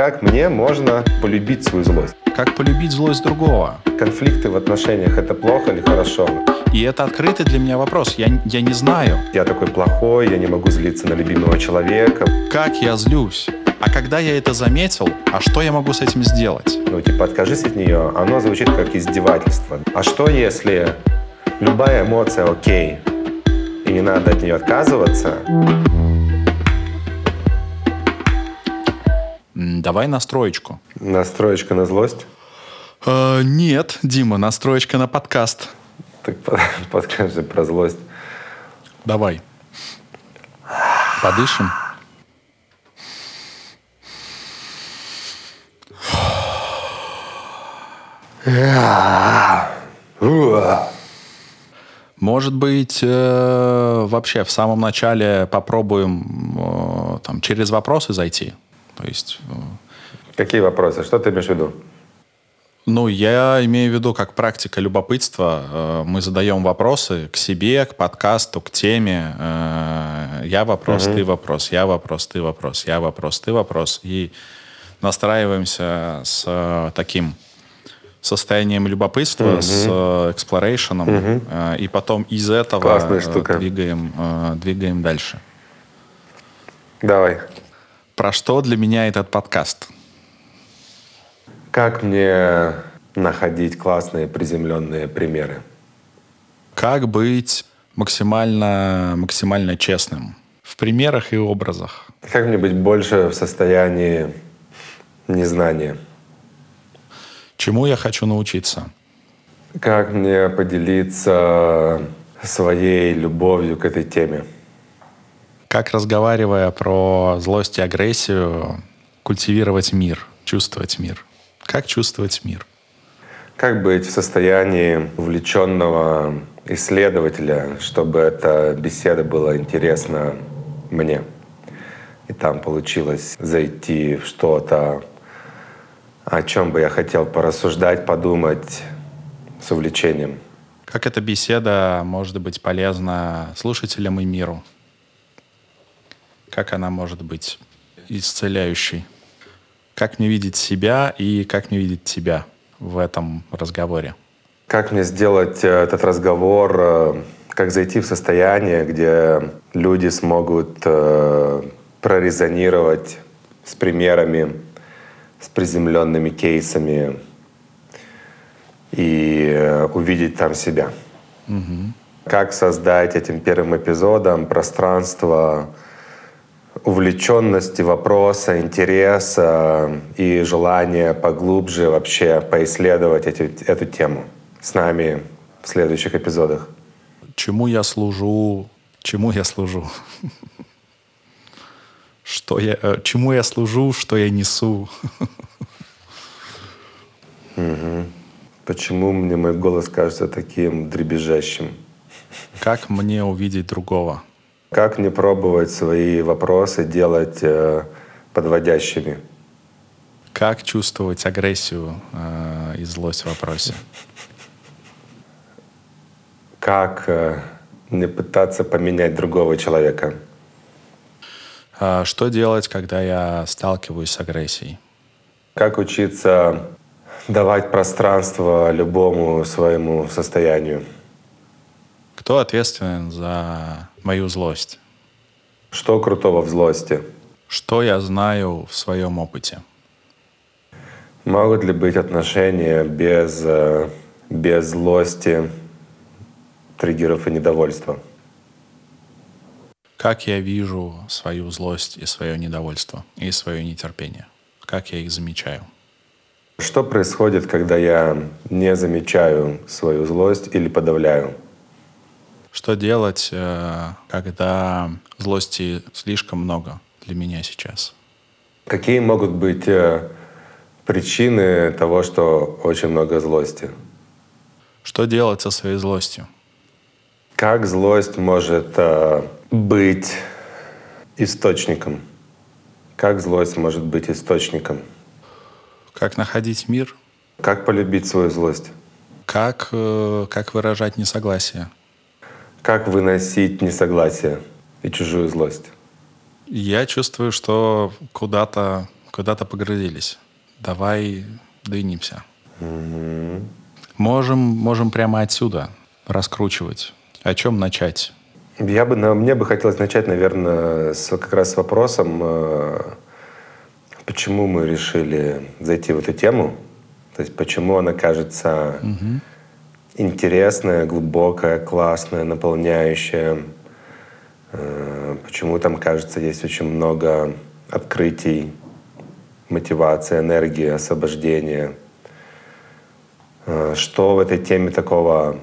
Как мне можно полюбить свою злость? Как полюбить злость другого? Конфликты в отношениях — это плохо или хорошо? И это открытый для меня вопрос. Я, я не знаю. Я такой плохой, я не могу злиться на любимого человека. Как я злюсь? А когда я это заметил, а что я могу с этим сделать? Ну, типа, откажись от нее. Оно звучит как издевательство. А что, если любая эмоция окей, и не надо от нее отказываться? Давай настроечку. Настроечка на злость? Э, нет, Дима, настроечка на подкаст. Так под- подскажи про злость. Давай. Подышим. Может быть, э, вообще в самом начале попробуем э, там, через вопросы зайти. То есть, э, Какие вопросы? Что ты имеешь в виду? ну, я имею в виду как практика любопытства. Э, Мы задаем вопросы к себе, к подкасту, к теме. Э, Я вопрос, ты вопрос, я вопрос, ты вопрос, я вопрос, ты вопрос. И настраиваемся с таким состоянием любопытства, с э, эксплорейшеном, э, и потом из этого двигаем, двигаем дальше. Давай. Про что для меня этот подкаст? Как мне находить классные приземленные примеры? Как быть максимально, максимально честным в примерах и образах? Как мне быть больше в состоянии незнания? Чему я хочу научиться? Как мне поделиться своей любовью к этой теме? Как, разговаривая про злость и агрессию, культивировать мир, чувствовать мир? Как чувствовать мир? Как быть в состоянии увлеченного исследователя, чтобы эта беседа была интересна мне? И там получилось зайти в что-то, о чем бы я хотел порассуждать, подумать с увлечением. Как эта беседа может быть полезна слушателям и миру? Как она может быть исцеляющей? Как мне видеть себя и как мне видеть тебя в этом разговоре? Как мне сделать э, этот разговор, э, как зайти в состояние, где люди смогут э, прорезонировать с примерами, с приземленными кейсами и увидеть там себя? Как создать этим первым эпизодом пространство увлеченности вопроса, интереса и желания поглубже вообще поисследовать эти, эту тему с нами в следующих эпизодах. Чему я служу? Чему я служу? Что я, э, чему я служу, что я несу? Почему мне мой голос кажется таким дребезжащим? Как мне увидеть другого? Как не пробовать свои вопросы делать э, подводящими? Как чувствовать агрессию э, и злость в вопросе? Как э, не пытаться поменять другого человека? А Что делать, когда я сталкиваюсь с агрессией? Как учиться давать пространство любому своему состоянию? Кто ответственен за мою злость? Что крутого в злости? Что я знаю в своем опыте? Могут ли быть отношения без, э, без злости, триггеров и недовольства? Как я вижу свою злость и свое недовольство, и свое нетерпение? Как я их замечаю? Что происходит, когда я не замечаю свою злость или подавляю? Что делать, э, когда злости слишком много для меня сейчас? Какие могут быть э, причины того, что очень много злости? Что делать со своей злостью? Как злость может э, быть источником? Как злость может быть источником? Как находить мир? Как полюбить свою злость? Как, как выражать несогласие? Как выносить несогласие и чужую злость? Я чувствую, что куда-то куда-то погрузились. Давай двинемся. Можем, можем прямо отсюда раскручивать. О чем начать? Я бы, мне бы хотелось начать, наверное, с, как раз с вопросом, э, почему мы решили зайти в эту тему. То есть почему она кажется угу. Интересная, глубокая, классная, наполняющая. Э, почему там, кажется, есть очень много открытий, мотивации, энергии, освобождения. Э, что в этой теме такого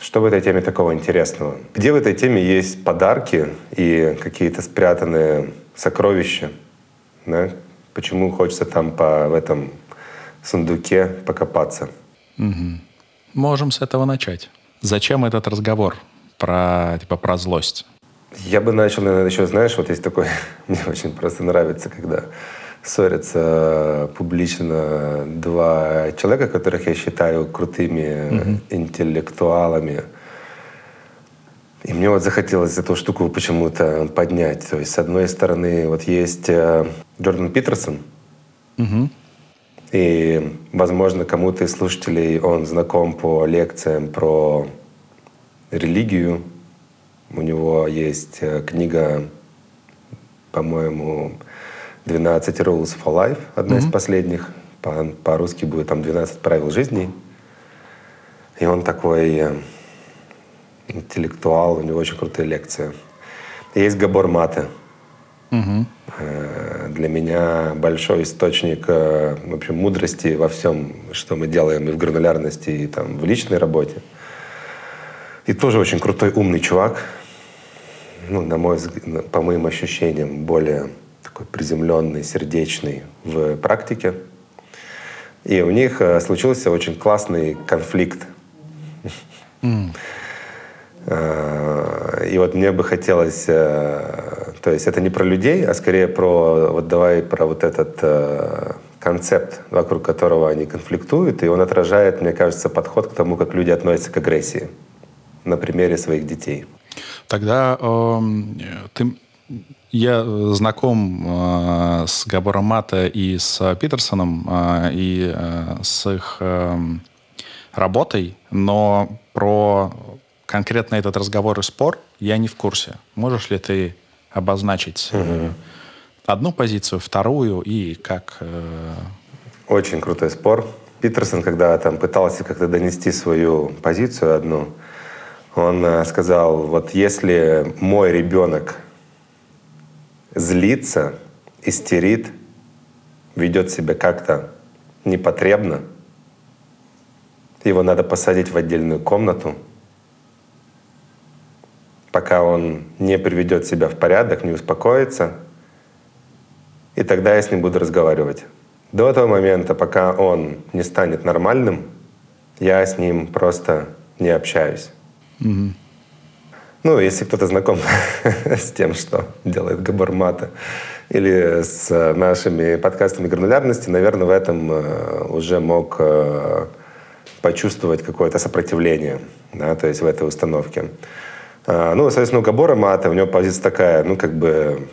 что в этой теме такого интересного? Где в этой теме есть подарки и какие-то спрятанные сокровища? Да? Почему хочется там по, в этом сундуке покопаться? Угу. Можем с этого начать. Зачем этот разговор про, типа, про злость? Я бы начал, наверное, еще, знаешь, вот есть такой, мне очень просто нравится, когда ссорятся публично два человека, которых я считаю крутыми mm-hmm. интеллектуалами. И мне вот захотелось эту штуку почему-то поднять. То есть, с одной стороны, вот есть э, Джордан Питерсон. Mm-hmm. И, возможно, кому-то из слушателей он знаком по лекциям про религию. У него есть э, книга, по-моему, 12 Rules for Life, одна mm-hmm. из последних. По- по-русски будет там 12 правил жизни. И он такой э, интеллектуал, у него очень крутые лекции. есть Габор Мате. Угу. Для меня большой источник э, в общем, мудрости во всем, что мы делаем и в гранулярности, и там, в личной работе. И тоже очень крутой, умный чувак. Ну, на мой взгляд, по моим ощущениям, более такой приземленный, сердечный в практике. И у них э, случился очень классный конфликт. Mm. И вот мне бы хотелось, э, то есть это не про людей, а скорее про, вот давай про вот этот концепт, вокруг которого они конфликтуют, и он отражает, мне кажется, подход к тому, как люди относятся к агрессии на примере своих детей. Тогда э, ты я э, знаком э, с Габором Мата и с Питерсоном, э, и э, с их э, работой, но про конкретно этот разговор и спор я не в курсе. Можешь ли ты обозначить угу. одну позицию, вторую и как... Э... Очень крутой спор. Питерсон, когда там пытался как-то донести свою позицию одну, он э, сказал, вот если мой ребенок злится, истерит, ведет себя как-то непотребно, его надо посадить в отдельную комнату, пока он не приведет себя в порядок, не успокоится, и тогда я с ним буду разговаривать. До того момента, пока он не станет нормальным, я с ним просто не общаюсь. Угу. Ну, если кто-то знаком с тем, что делает Габор Мата, или с нашими подкастами гранулярности, наверное, в этом э, уже мог э, почувствовать какое-то сопротивление, да, то есть в этой установке. А, ну, соответственно, у Габора Мата, у него позиция такая, ну, как бы,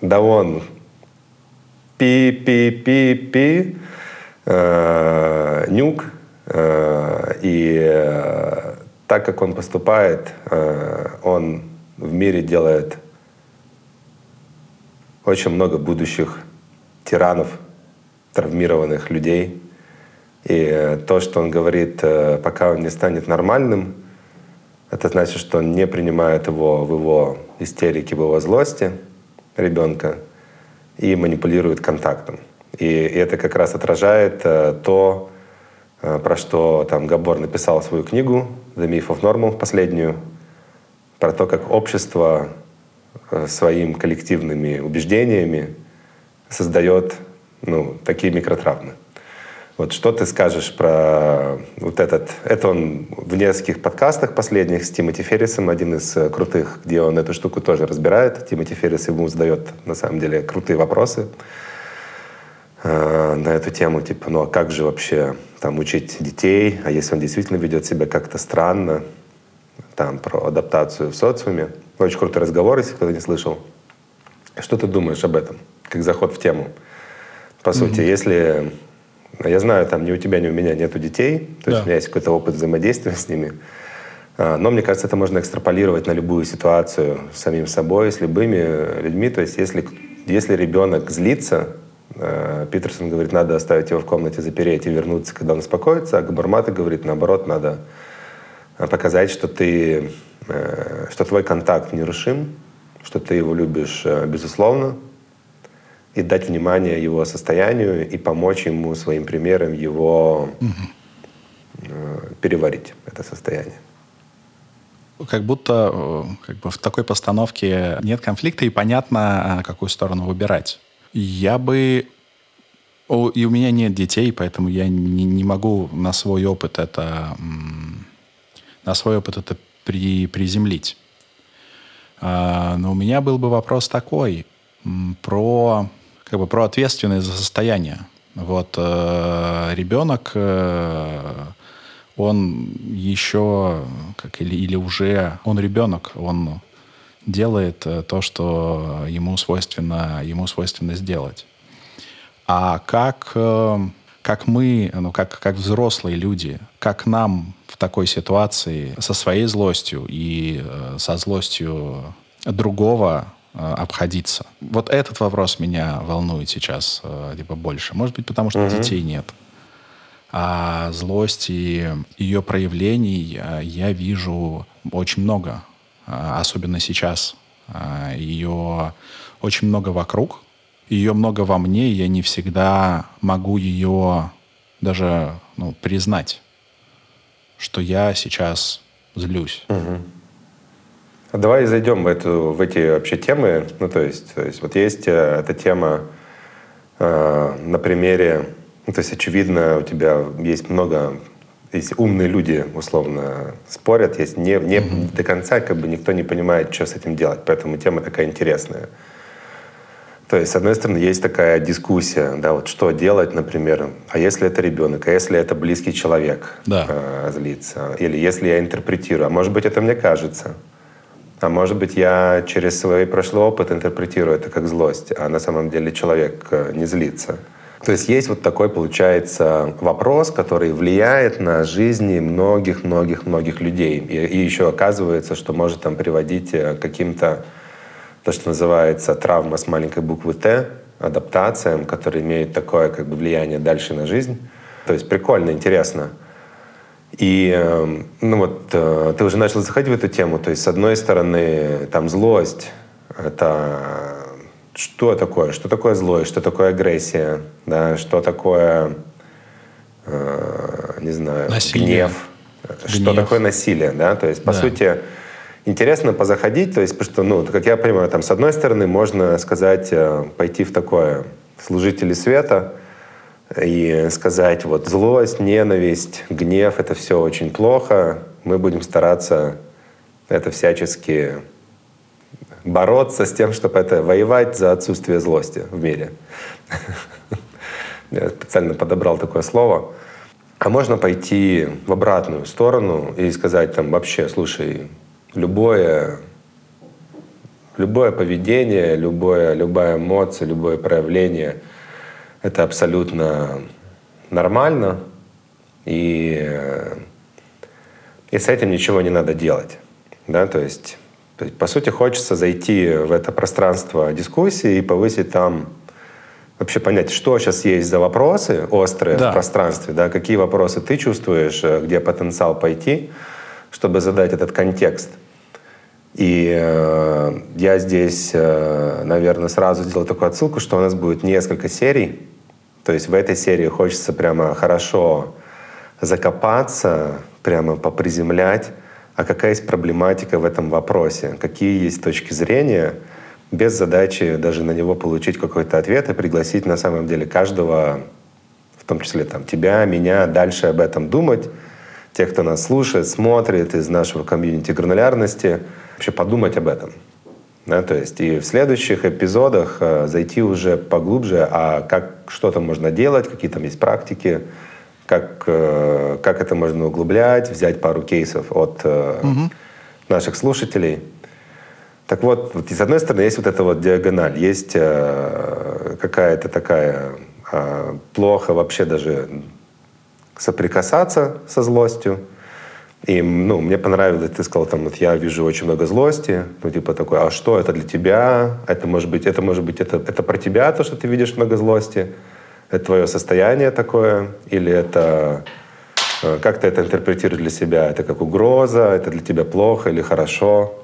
да он пи-пи-пи-пи, э, нюк, э, и так как он поступает, э, он в мире делает очень много будущих тиранов, травмированных людей. И то, что он говорит, э, пока он не станет нормальным, это значит, что он не принимает его в его истерике, в его злости ребенка и манипулирует контактом. И это как раз отражает э, то, про что там Габор написал свою книгу The Myth of Normal, последнюю, про то, как общество э, своими коллективными убеждениями создает ну, такие микротравмы. Вот что ты скажешь про вот этот... Это он в нескольких подкастах последних с Тимоти Феррисом, один из э, крутых, где он эту штуку тоже разбирает. Тимоти Феррис ему задает, на самом деле, крутые вопросы э, на эту тему. Типа, ну а как же вообще там, учить детей, а если он действительно ведет себя как-то странно, там, про адаптацию в социуме. Очень крутой разговор, если кто-то не слышал. Что ты думаешь об этом? как заход в тему. По сути, если я знаю, там ни у тебя, ни у меня нету детей, то есть у меня есть какой-то опыт взаимодействия с ними. А, но мне кажется, это можно экстраполировать на любую ситуацию с самим собой, с любыми людьми. То есть если, если ребенок злится, э, Питерсон говорит, надо оставить его в комнате, запереть и вернуться, когда он успокоится, а Габармата говорит, наоборот, надо э, показать, что ты, э, что твой контакт нерушим, что ты его любишь безусловно, и дать внимание его состоянию и помочь ему своим примером его угу. переварить, это состояние как будто э, как бы в такой постановке нет конфликта и понятно, а, какую сторону выбирать. Я бы... И у меня нет детей, поэтому я не, не могу на свой опыт это на свой опыт это при, приземлить. А, но у меня был бы вопрос такой про как бы про ответственность за состояние. Вот э, ребенок э, он еще, как или, или уже, он ребенок, он делает э, то, что ему свойственно, ему свойственно сделать. А как, э, как мы, ну, как, как взрослые люди, как нам в такой ситуации со своей злостью и э, со злостью другого обходиться? Вот этот вопрос меня волнует сейчас либо больше. Может быть, потому что угу. детей нет. А злости, ее проявлений э, я вижу очень много, э, особенно сейчас. Э, ее очень много вокруг, ее много во мне, и я не всегда могу ее даже ну, признать, что я сейчас злюсь. Угу. Давай зайдем в, эту, в эти вообще темы. Ну, то есть, то есть вот есть эта тема э, на примере ну, то есть, очевидно, у тебя есть много есть умные люди, условно, спорят, есть не, не mm-hmm. до конца, как бы никто не понимает, что с этим делать. Поэтому тема такая интересная. То есть, с одной стороны, есть такая дискуссия, да, вот что делать, например, а если это ребенок, а если это близкий человек да. э, злится, или если я интерпретирую, а может быть, это мне кажется, а может быть, я через свой прошлый опыт интерпретирую это как злость, а на самом деле человек э, не злится. То есть есть вот такой, получается, вопрос, который влияет на жизни многих-многих-многих людей. И, и еще оказывается, что может там приводить к каким-то, то, что называется травма с маленькой буквы «Т», адаптациям, которые имеют такое как бы влияние дальше на жизнь. То есть прикольно, интересно. И эм, ну вот э, ты уже начал заходить в эту тему. То есть с одной стороны там злость, это что такое, что такое злость, что такое агрессия, да, что такое, э, не знаю, насилие. гнев, гнев, что такое насилие, да, то есть, по да. сути, интересно позаходить, то есть, потому что, ну, как я понимаю, там, с одной стороны, можно сказать, э, пойти в такое служители света и сказать, вот, злость, ненависть, гнев, это все очень плохо, мы будем стараться это всячески бороться с тем, чтобы это воевать за отсутствие злости в мире. Я специально подобрал такое слово. А можно пойти в обратную сторону и сказать там вообще, слушай, любое, любое поведение, любое, любая эмоция, любое проявление — это абсолютно нормально, и, и с этим ничего не надо делать. Да? То есть то есть, по сути, хочется зайти в это пространство дискуссии и повысить там вообще понять, что сейчас есть за вопросы острые да. в пространстве, да, какие вопросы ты чувствуешь, э, где потенциал пойти, чтобы задать этот контекст. И э, я здесь, э, наверное, сразу сделал такую отсылку, что у нас будет несколько серий. То есть в этой серии хочется прямо хорошо закопаться, прямо поприземлять. А какая есть проблематика в этом вопросе, какие есть точки зрения, без задачи даже на него получить какой-то ответ и пригласить на самом деле каждого, в том числе там, тебя, меня, дальше об этом думать, тех, кто нас слушает, смотрит из нашего комьюнити гранулярности, вообще подумать об этом. Да, то есть и в следующих эпизодах э, зайти уже поглубже, а как что-то можно делать, какие там есть практики, как, э, как это можно углублять, взять пару кейсов от угу. наших слушателей. Так вот, вот, с одной стороны, есть вот эта вот диагональ, есть э, какая-то такая э, плохо вообще даже соприкасаться со злостью. И ну, мне понравилось, ты сказал, там, вот я вижу очень много злости, ну, типа такой, а что это для тебя? Это может быть, это может быть, это, это про тебя, то, что ты видишь много злости? Это твое состояние такое? Или это, э, как ты это интерпретируешь для себя? Это как угроза? Это для тебя плохо или хорошо?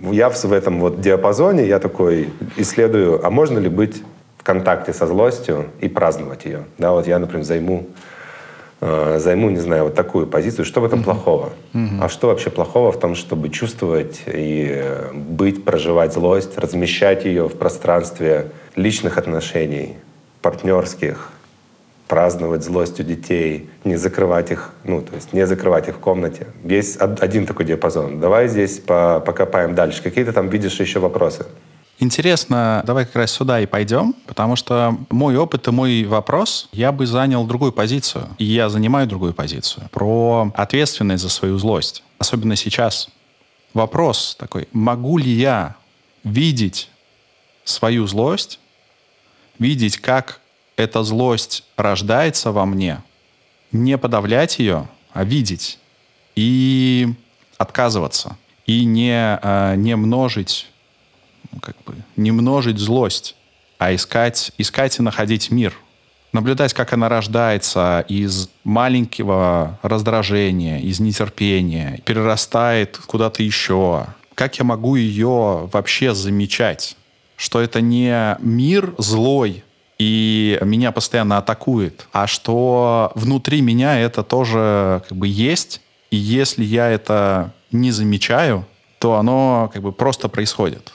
Я в этом вот диапазоне, я такой исследую, а можно ли быть в контакте со злостью и праздновать ее? Да, вот я, например, займу займу, не знаю, вот такую позицию. Что в этом mm-hmm. плохого? Mm-hmm. А что вообще плохого в том, чтобы чувствовать и быть, проживать злость, размещать ее в пространстве личных отношений, партнерских, праздновать злость у детей, не закрывать их, ну, то есть не закрывать их в комнате. Есть один такой диапазон. Давай здесь покопаем дальше. Какие ты там видишь еще вопросы? Интересно, давай как раз сюда и пойдем, потому что мой опыт и мой вопрос, я бы занял другую позицию. И я занимаю другую позицию. Про ответственность за свою злость. Особенно сейчас. Вопрос такой, могу ли я видеть свою злость, видеть, как эта злость рождается во мне, не подавлять ее, а видеть и отказываться, и не, э, не множить как бы не множить злость, а искать, искать и находить мир. Наблюдать, как она рождается из маленького раздражения, из нетерпения, перерастает куда-то еще. Как я могу ее вообще замечать? Что это не мир злой, и меня постоянно атакует, а что внутри меня это тоже как бы есть, и если я это не замечаю, то оно как бы просто происходит.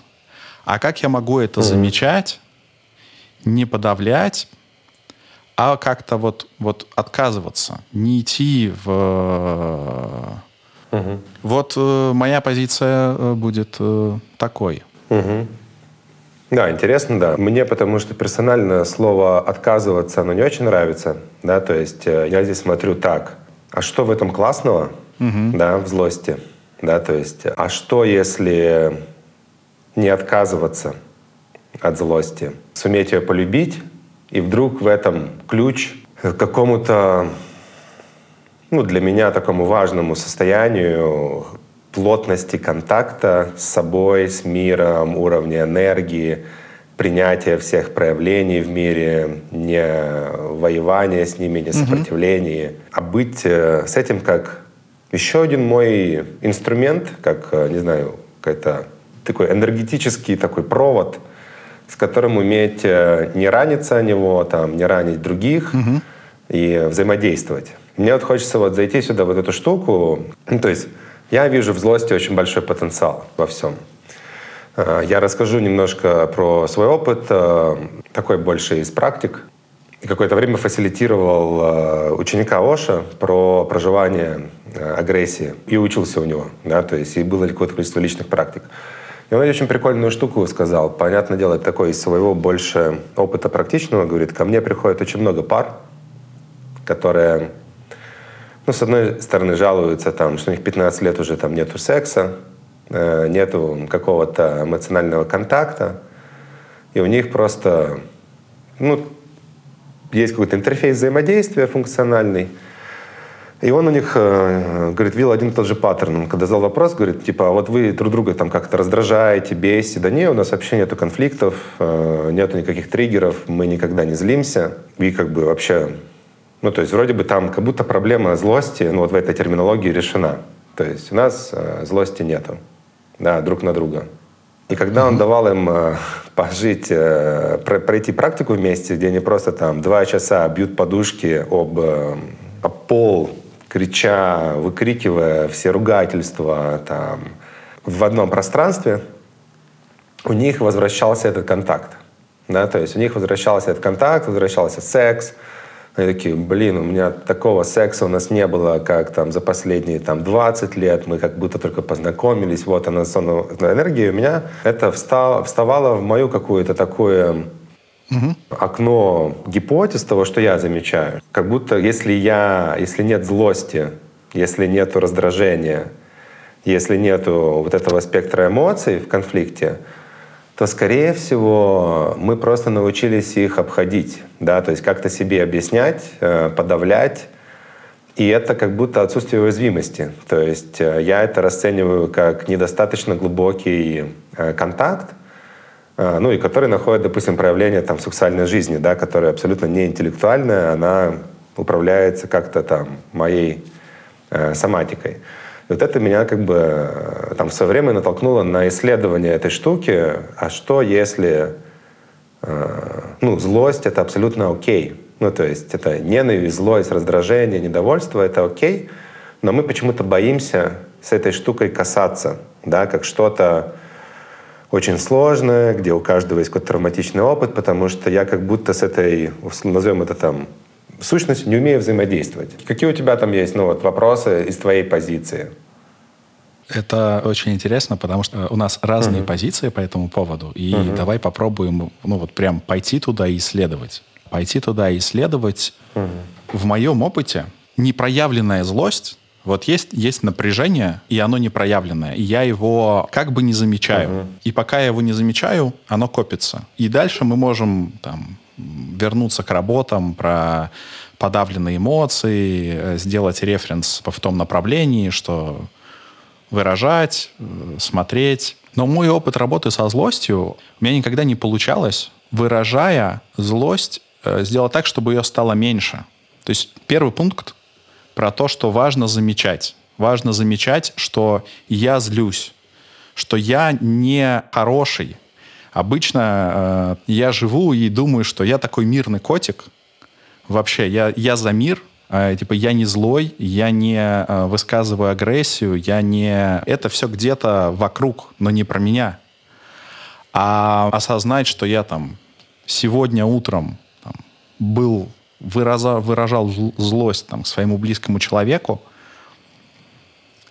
А как я могу это mm-hmm. замечать, не подавлять, а как-то вот, вот отказываться, не идти в... Угу. Вот э, моя позиция э, будет э, такой. Угу. Да, интересно, да. Мне потому что персонально слово «отказываться» оно не очень нравится. Да, то есть э, я здесь смотрю так. А что в этом классного? Угу. Да, в злости. Да, то есть, а что если не отказываться от злости, суметь ее полюбить, и вдруг в этом ключ к какому-то, ну, для меня такому важному состоянию плотности контакта с собой, с миром, уровня энергии, принятия всех проявлений в мире, не воевания с ними, не сопротивления, mm-hmm. а быть э, с этим как еще один мой инструмент, как, э, не знаю, какая-то такой энергетический такой провод, с которым уметь э, не раниться о него, там, не ранить других угу. и взаимодействовать. Мне вот хочется вот зайти сюда, вот эту штуку. Ну, то есть я вижу в злости очень большой потенциал во всем. Э, я расскажу немножко про свой опыт, э, такой больше из практик. Какое-то время фасилитировал ученика Оша про проживание агрессии и учился у него. Да, то есть и было какое-то количество личных практик. И он очень прикольную штуку сказал. Понятное дело, такой из своего больше опыта практичного, говорит, ко мне приходит очень много пар, которые, ну, с одной стороны, жалуются, там, что у них 15 лет уже там нету секса, э, нету какого-то эмоционального контакта, и у них просто, ну, есть какой-то интерфейс взаимодействия функциональный, и он у них, э, говорит, видел один и тот же паттерн. Он когда задал вопрос, говорит, типа, а вот вы друг друга там как-то раздражаете, бесите. Да не, у нас вообще нету конфликтов, э, нету никаких триггеров, мы никогда не злимся. И как бы вообще, ну то есть вроде бы там как будто проблема злости, ну вот в этой терминологии решена. То есть у нас э, злости нету, да, друг на друга. И когда он давал им пожить, пройти практику вместе, где они просто там два часа бьют подушки об, об пол, крича, выкрикивая все ругательства там, в одном пространстве, у них возвращался этот контакт. Да, то есть у них возвращался этот контакт, возвращался секс. Они такие, блин, у меня такого секса у нас не было, как там за последние там 20 лет, мы как будто только познакомились, вот она сонная энергия. У меня это встало, вставало в мою какую-то такую угу. окно гипотез того, что я замечаю. Как будто если я, если нет злости, если нет раздражения, если нету вот этого спектра эмоций в конфликте, то, скорее всего, мы просто научились их обходить, да, то есть как-то себе объяснять, э, подавлять, и это как будто отсутствие уязвимости. То есть э, я это расцениваю как недостаточно глубокий э, контакт, ну и который находит, допустим, проявление там сексуальной жизни, да, которая абсолютно не интеллектуальная, она управляется как-то там моей э, соматикой. И вот это меня как бы э, там в свое время натолкнуло на исследование этой штуки, а что если э, ну, злость — это абсолютно окей. Ну, то есть это ненависть, злость, раздражение, недовольство — это окей, но мы почему-то боимся с этой штукой касаться, да, как что-то очень сложное, где у каждого есть какой-то травматичный опыт, потому что я как будто с этой, назовем это там, сущностью не умею взаимодействовать. Какие у тебя там есть ну, вот, вопросы из твоей позиции? Это очень интересно, потому что у нас разные uh-huh. позиции по этому поводу. И uh-huh. давай попробуем, ну вот прям пойти туда и исследовать. Пойти туда и исследовать. Uh-huh. В моем опыте непроявленная злость вот есть, есть напряжение, и оно непроявленное. И я его как бы не замечаю. Uh-huh. И пока я его не замечаю, оно копится. И дальше мы можем там, вернуться к работам про подавленные эмоции, э, сделать референс в том направлении, что выражать, э, смотреть. Но мой опыт работы со злостью, у меня никогда не получалось, выражая злость, э, сделать так, чтобы ее стало меньше. То есть первый пункт про то, что важно замечать. Важно замечать, что я злюсь, что я не хороший. Обычно э, я живу и думаю, что я такой мирный котик. Вообще, я, я за мир, э, типа я не злой, я не э, высказываю агрессию, я не... Это все где-то вокруг, но не про меня. А осознать, что я там сегодня утром там, был выраза, выражал злость там, к своему близкому человеку,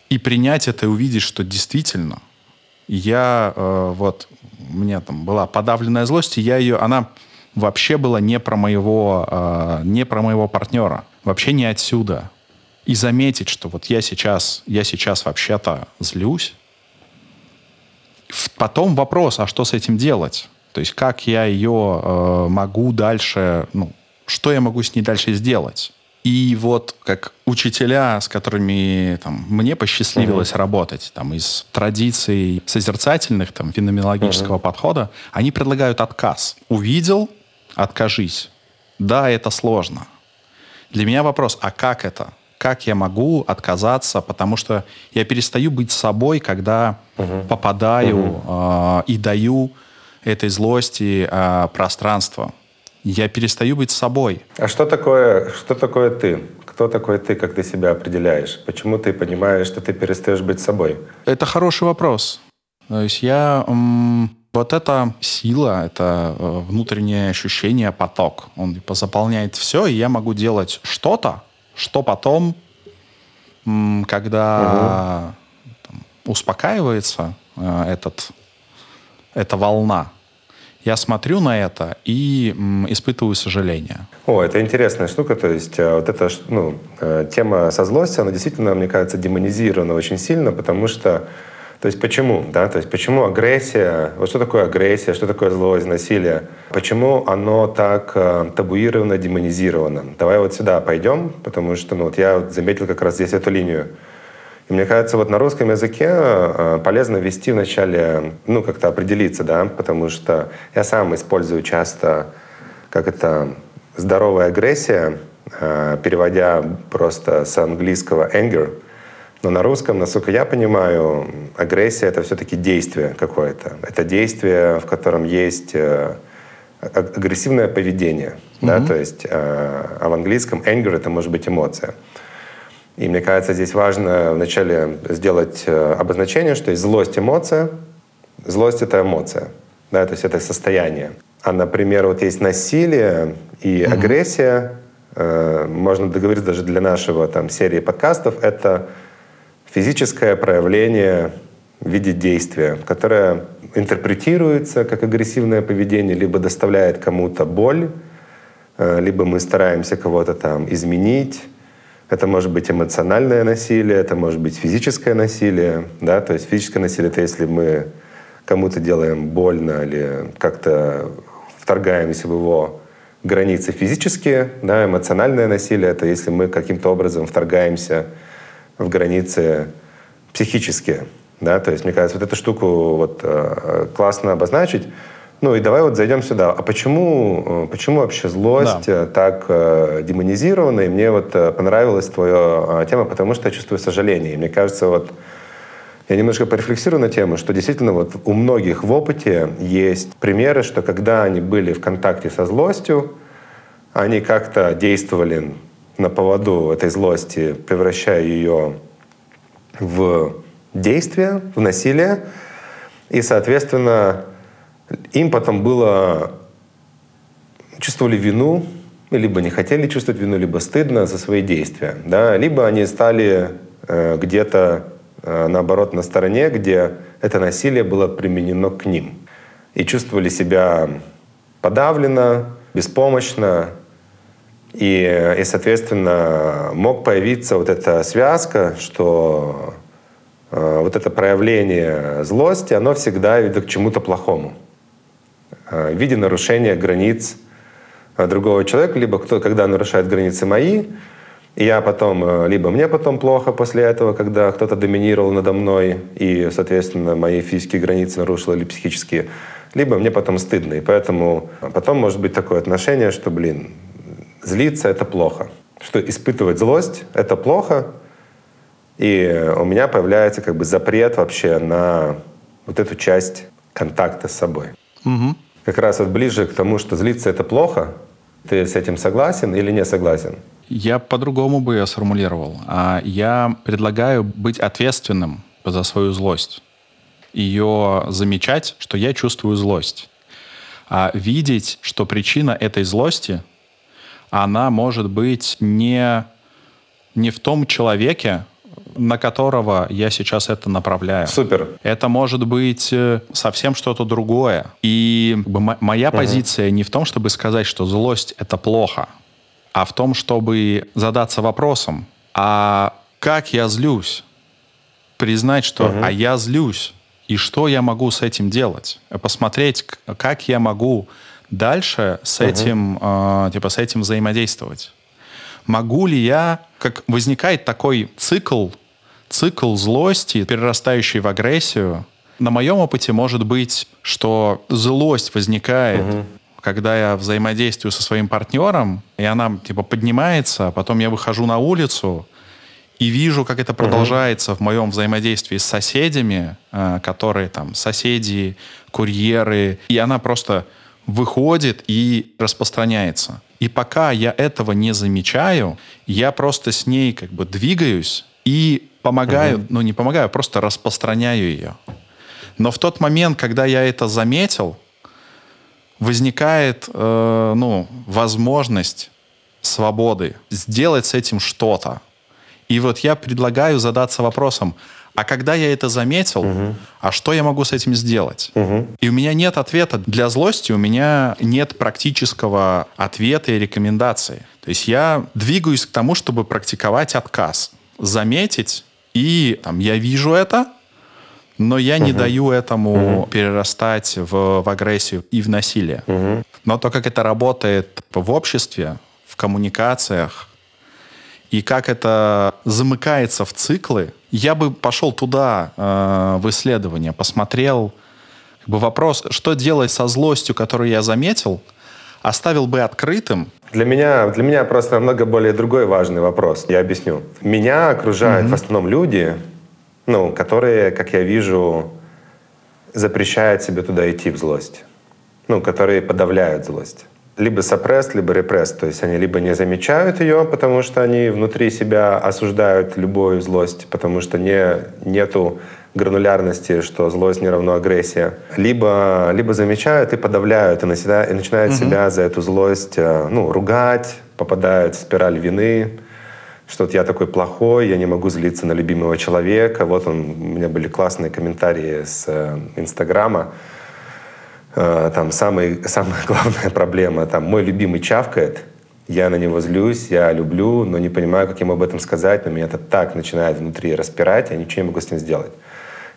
и принять это и увидеть, что действительно я э, вот меня там была подавленная злость, и я ее, она вообще была не про моего, э, не про моего партнера, вообще не отсюда. И заметить, что вот я сейчас, я сейчас вообще-то злюсь. Потом вопрос, а что с этим делать? То есть как я ее э, могу дальше, ну, что я могу с ней дальше сделать. И вот как учителя, с которыми там, мне посчастливилось uh-huh. работать, там, из традиций созерцательных, там, феноменологического uh-huh. подхода, они предлагают отказ. Увидел, откажись. Да, это сложно. Для меня вопрос, а как это? Как я могу отказаться? Потому что я перестаю быть собой, когда uh-huh. попадаю uh-huh. э, и даю этой злости э, пространство я перестаю быть собой. А что такое, что такое ты? Кто такой ты, как ты себя определяешь? Почему ты понимаешь, что ты перестаешь быть собой? Это хороший вопрос. То есть я... Вот эта сила, это э, внутреннее ощущение, поток. Он заполняет все, и я могу делать что-то, что потом, когда угу. там, успокаивается э, этот, эта волна, я смотрю на это и испытываю сожаление. О, это интересная штука. То есть э, вот эта ну, э, тема со злостью, она действительно, мне кажется, демонизирована очень сильно, потому что то есть почему, да, то есть почему агрессия, вот что такое агрессия, что такое злость, насилие, почему оно так э, табуировано, демонизировано? Давай вот сюда пойдем, потому что, ну, вот я заметил как раз здесь эту линию. И мне кажется, вот на русском языке э, полезно ввести вначале, ну, как-то определиться, да, потому что я сам использую часто, как это, здоровая агрессия, э, переводя просто с английского anger, но на русском, насколько я понимаю, агрессия — это все-таки действие какое-то. Это действие, в котором есть э, агрессивное поведение. Mm-hmm. Да? То есть, а в английском anger — это может быть эмоция. И мне кажется, здесь важно вначале сделать э, обозначение, что есть злость, эмоция. Злость — это эмоция, да, то есть это состояние. А, например, вот есть насилие и mm-hmm. агрессия. Э, можно договориться даже для нашего там серии подкастов. Это физическое проявление в виде действия, которое интерпретируется как агрессивное поведение, либо доставляет кому-то боль, э, либо мы стараемся кого-то там изменить, Это может быть эмоциональное насилие, это может быть физическое насилие. Да? То есть физическое насилие — это если мы кому-то делаем больно или как-то вторгаемся в его границы физические. Да? Эмоциональное насилие — это если мы каким-то образом вторгаемся в границы психические. Да? То есть, мне кажется, вот эту штуку вот, э, классно обозначить. Ну и давай вот зайдем сюда. А почему, э, почему вообще злость да. Э, так э, демонизирована? И мне вот понравилась твоя тема, потому что я чувствую сожаление. И мне кажется, вот я немножко порефлексирую на тему, что действительно вот у многих в опыте есть примеры, что когда они были в контакте со злостью, они как-то действовали на поводу этой злости, превращая ее в действие, в насилие. И, соответственно, им потом было... Чувствовали вину, либо не хотели чувствовать вину, либо стыдно за свои действия. Да? Либо они стали э, где-то, э, наоборот, на стороне, где это насилие было применено к ним. И чувствовали себя подавленно, беспомощно. И, и соответственно, мог появиться вот эта связка, что э, вот это проявление злости, оно всегда ведет к чему-то плохому. Э, в виде нарушения границ э, другого человека, либо кто, когда нарушает границы мои, и я потом, э, либо мне потом плохо после этого, когда кто-то доминировал надо мной, и, соответственно, мои физические границы нарушил, или психические, либо мне потом стыдно. И поэтому потом может быть такое отношение, что, блин, злиться — это плохо. Что испытывать злость — это плохо, и у меня появляется как бы запрет вообще на вот эту часть контакта с собой. Угу как раз вот ближе к тому, что злиться это плохо. Ты с этим согласен или не согласен? Я по-другому бы ее сформулировал. А я предлагаю быть ответственным за свою злость. Ее замечать, что я чувствую злость. А видеть, что причина этой злости, она может быть не, не в том человеке, на которого я сейчас это направляю. Супер. Это может быть э, совсем что-то другое. И моя угу. позиция не в том, чтобы сказать, что злость это плохо, а в том, чтобы задаться вопросом, а как я злюсь? Признать, что угу. а я злюсь, и что я могу с этим делать? Посмотреть, как я могу дальше с угу. этим, э, типа, с этим взаимодействовать. Могу ли я, как возникает такой цикл цикл злости, перерастающий в агрессию, на моем опыте может быть, что злость возникает, угу. когда я взаимодействую со своим партнером, и она типа поднимается, а потом я выхожу на улицу и вижу, как это продолжается угу. в моем взаимодействии с соседями, а, которые там соседи, курьеры, и она просто выходит и распространяется. И пока я этого не замечаю, я просто с ней как бы двигаюсь и помогаю, угу. ну не помогаю, а просто распространяю ее. Но в тот момент, когда я это заметил, возникает э, ну, возможность свободы сделать с этим что-то. И вот я предлагаю задаться вопросом, а когда я это заметил, угу. а что я могу с этим сделать? Угу. И у меня нет ответа. Для злости у меня нет практического ответа и рекомендации. То есть я двигаюсь к тому, чтобы практиковать отказ. Заметить, и там, я вижу это, но я угу. не даю этому угу. перерастать в, в агрессию и в насилие. Угу. Но то, как это работает в обществе, в коммуникациях, и как это замыкается в циклы, я бы пошел туда э, в исследование, посмотрел как бы вопрос, что делать со злостью, которую я заметил, оставил бы открытым, для меня, для меня просто намного более другой важный вопрос. Я объясню. Меня окружают mm-hmm. в основном люди, ну, которые, как я вижу, запрещают себе туда идти в злость. Ну, которые подавляют злость. Либо сопресс, либо репресс. То есть они либо не замечают ее, потому что они внутри себя осуждают любую злость, потому что не, нету гранулярности, что злость не равно агрессия, либо, либо замечают и подавляют, и, наседа, и начинают угу. себя за эту злость э, ну, ругать, попадают в спираль вины, что вот я такой плохой, я не могу злиться на любимого человека. Вот он, у меня были классные комментарии с э, Инстаграма. Э, там самый, самая главная проблема, там мой любимый чавкает, я на него злюсь, я люблю, но не понимаю, как ему об этом сказать, но меня это так начинает внутри распирать, я ничего не могу с ним сделать.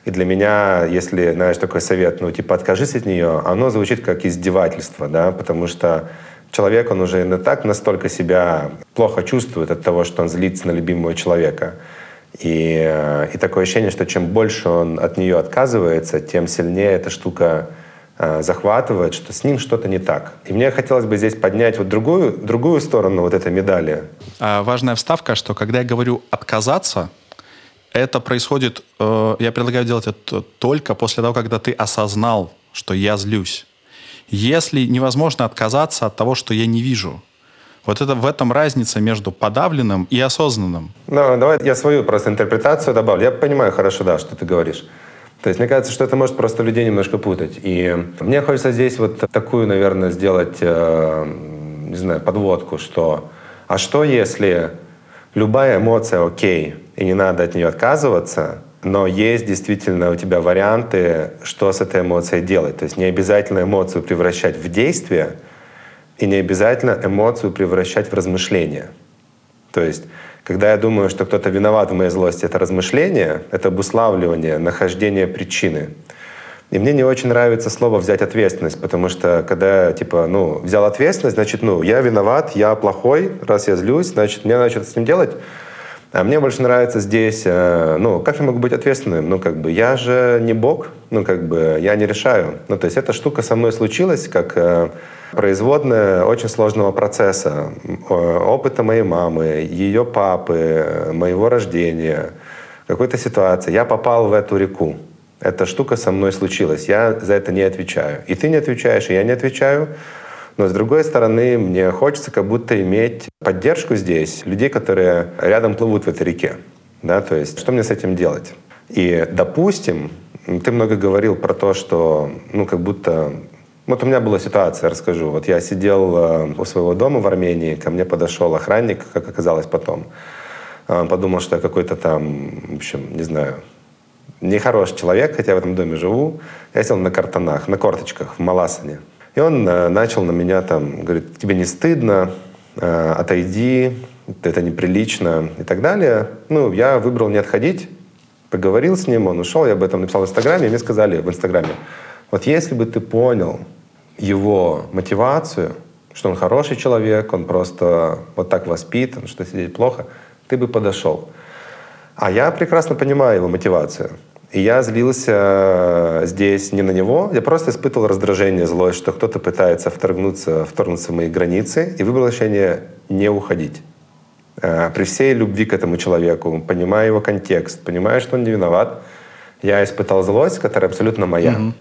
И для меня, если, знаешь, такой совет, ну, типа, откажись от нее, оно звучит как издевательство, да, потому что человек, он уже не так настолько себя плохо чувствует от того, что он злится на любимого человека. И, э, и такое ощущение, что чем больше он от нее отказывается, тем сильнее эта штука Э, захватывает, что с ним что-то не так. И мне хотелось бы здесь поднять вот другую, другую сторону вот этой медали. А важная вставка, что когда я говорю «отказаться», это происходит, э, я предлагаю делать это только после того, когда ты осознал, что я злюсь. Если невозможно отказаться от того, что я не вижу, вот это в этом разница между подавленным и осознанным. Ну, давай я свою просто интерпретацию добавлю. Я понимаю хорошо, да, что ты говоришь. То есть мне кажется, что это может просто людей немножко путать. И мне хочется здесь вот такую, наверное, сделать, э, не знаю, подводку, что а что если любая эмоция окей, и не надо от нее отказываться, но есть действительно у тебя варианты, что с этой эмоцией делать. То есть не обязательно эмоцию превращать в действие, и не обязательно эмоцию превращать в размышление. То есть когда я думаю, что кто-то виноват в моей злости, это размышление, это обуславливание, нахождение причины. И мне не очень нравится слово «взять ответственность», потому что когда, типа, ну, взял ответственность, значит, ну, я виноват, я плохой, раз я злюсь, значит, мне надо что-то с ним делать. А мне больше нравится здесь, э, ну, как я могу быть ответственным? Ну, как бы, я же не Бог, ну, как бы, я не решаю. Ну, то есть эта штука со мной случилась, как э, производная очень сложного процесса, опыта моей мамы, ее папы, моего рождения, какой-то ситуации. Я попал в эту реку. Эта штука со мной случилась. Я за это не отвечаю. И ты не отвечаешь, и я не отвечаю. Но с другой стороны, мне хочется как будто иметь поддержку здесь, людей, которые рядом плывут в этой реке. Да, то есть, что мне с этим делать? И, допустим, ты много говорил про то, что, ну, как будто вот у меня была ситуация, расскажу. Вот я сидел э, у своего дома в Армении, ко мне подошел охранник, как оказалось потом. Он подумал, что я какой-то там, в общем, не знаю, нехороший человек, хотя в этом доме живу. Я сел на картонах, на корточках в Маласане. И он э, начал на меня там, говорит, тебе не стыдно, э, отойди, это неприлично и так далее. Ну, я выбрал не отходить, поговорил с ним, он ушел, я об этом написал в Инстаграме, и мне сказали в Инстаграме, вот если бы ты понял его мотивацию, что он хороший человек, он просто вот так воспитан, что сидеть плохо, ты бы подошел. А я прекрасно понимаю его мотивацию. И я злился э, здесь не на него, я просто испытывал раздражение, злость, что кто-то пытается вторгнуться, вторгнуться в мои границы, и выбрал решение не уходить. Э, при всей любви к этому человеку, понимая его контекст, понимая, что он не виноват, я испытал злость, которая абсолютно моя. Mm-hmm.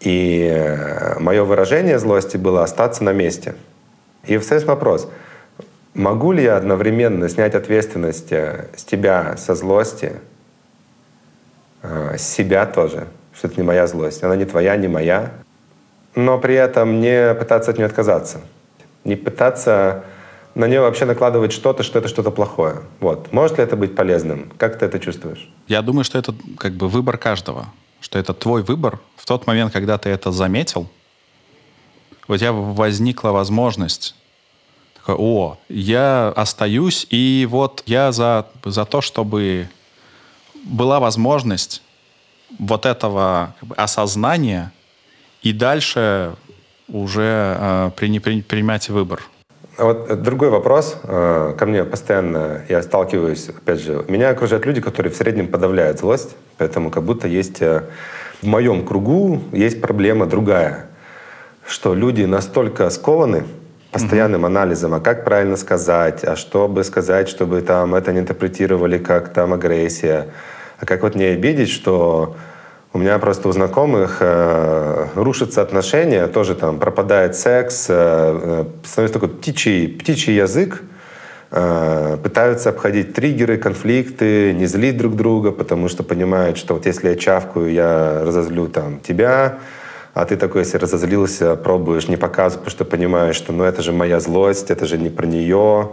И э, мое выражение злости было остаться на месте. И встает вопрос, могу ли я одновременно снять ответственность э, с тебя, со злости, э, с себя тоже, что это не моя злость, она не твоя, не моя, но при этом не пытаться от нее отказаться, не пытаться на нее вообще накладывать что-то, что это что-то плохое. Вот. Может ли это быть полезным? Как ты это чувствуешь? Я думаю, что это как бы выбор каждого что это твой выбор, в тот момент, когда ты это заметил, у тебя возникла возможность о, я остаюсь, и вот я за, за то, чтобы была возможность вот этого осознания и дальше уже э, при, при, принимать выбор. А вот другой вопрос. Э, ко мне постоянно я сталкиваюсь, опять же, меня окружают люди, которые в среднем подавляют злость, поэтому как будто есть э, в моем кругу есть проблема другая, что люди настолько скованы постоянным анализом, а как правильно сказать, а что бы сказать, чтобы там это не интерпретировали как там агрессия, а как вот не обидеть, что у меня просто у знакомых э, рушатся отношения, тоже там пропадает секс, э, э, становится такой птичий, птичий язык, э, пытаются обходить триггеры, конфликты, не злить друг друга, потому что понимают, что вот если я чавкаю, я разозлю там тебя, а ты такой, если разозлился, пробуешь не показывать, потому что понимаешь, что ну это же моя злость, это же не про нее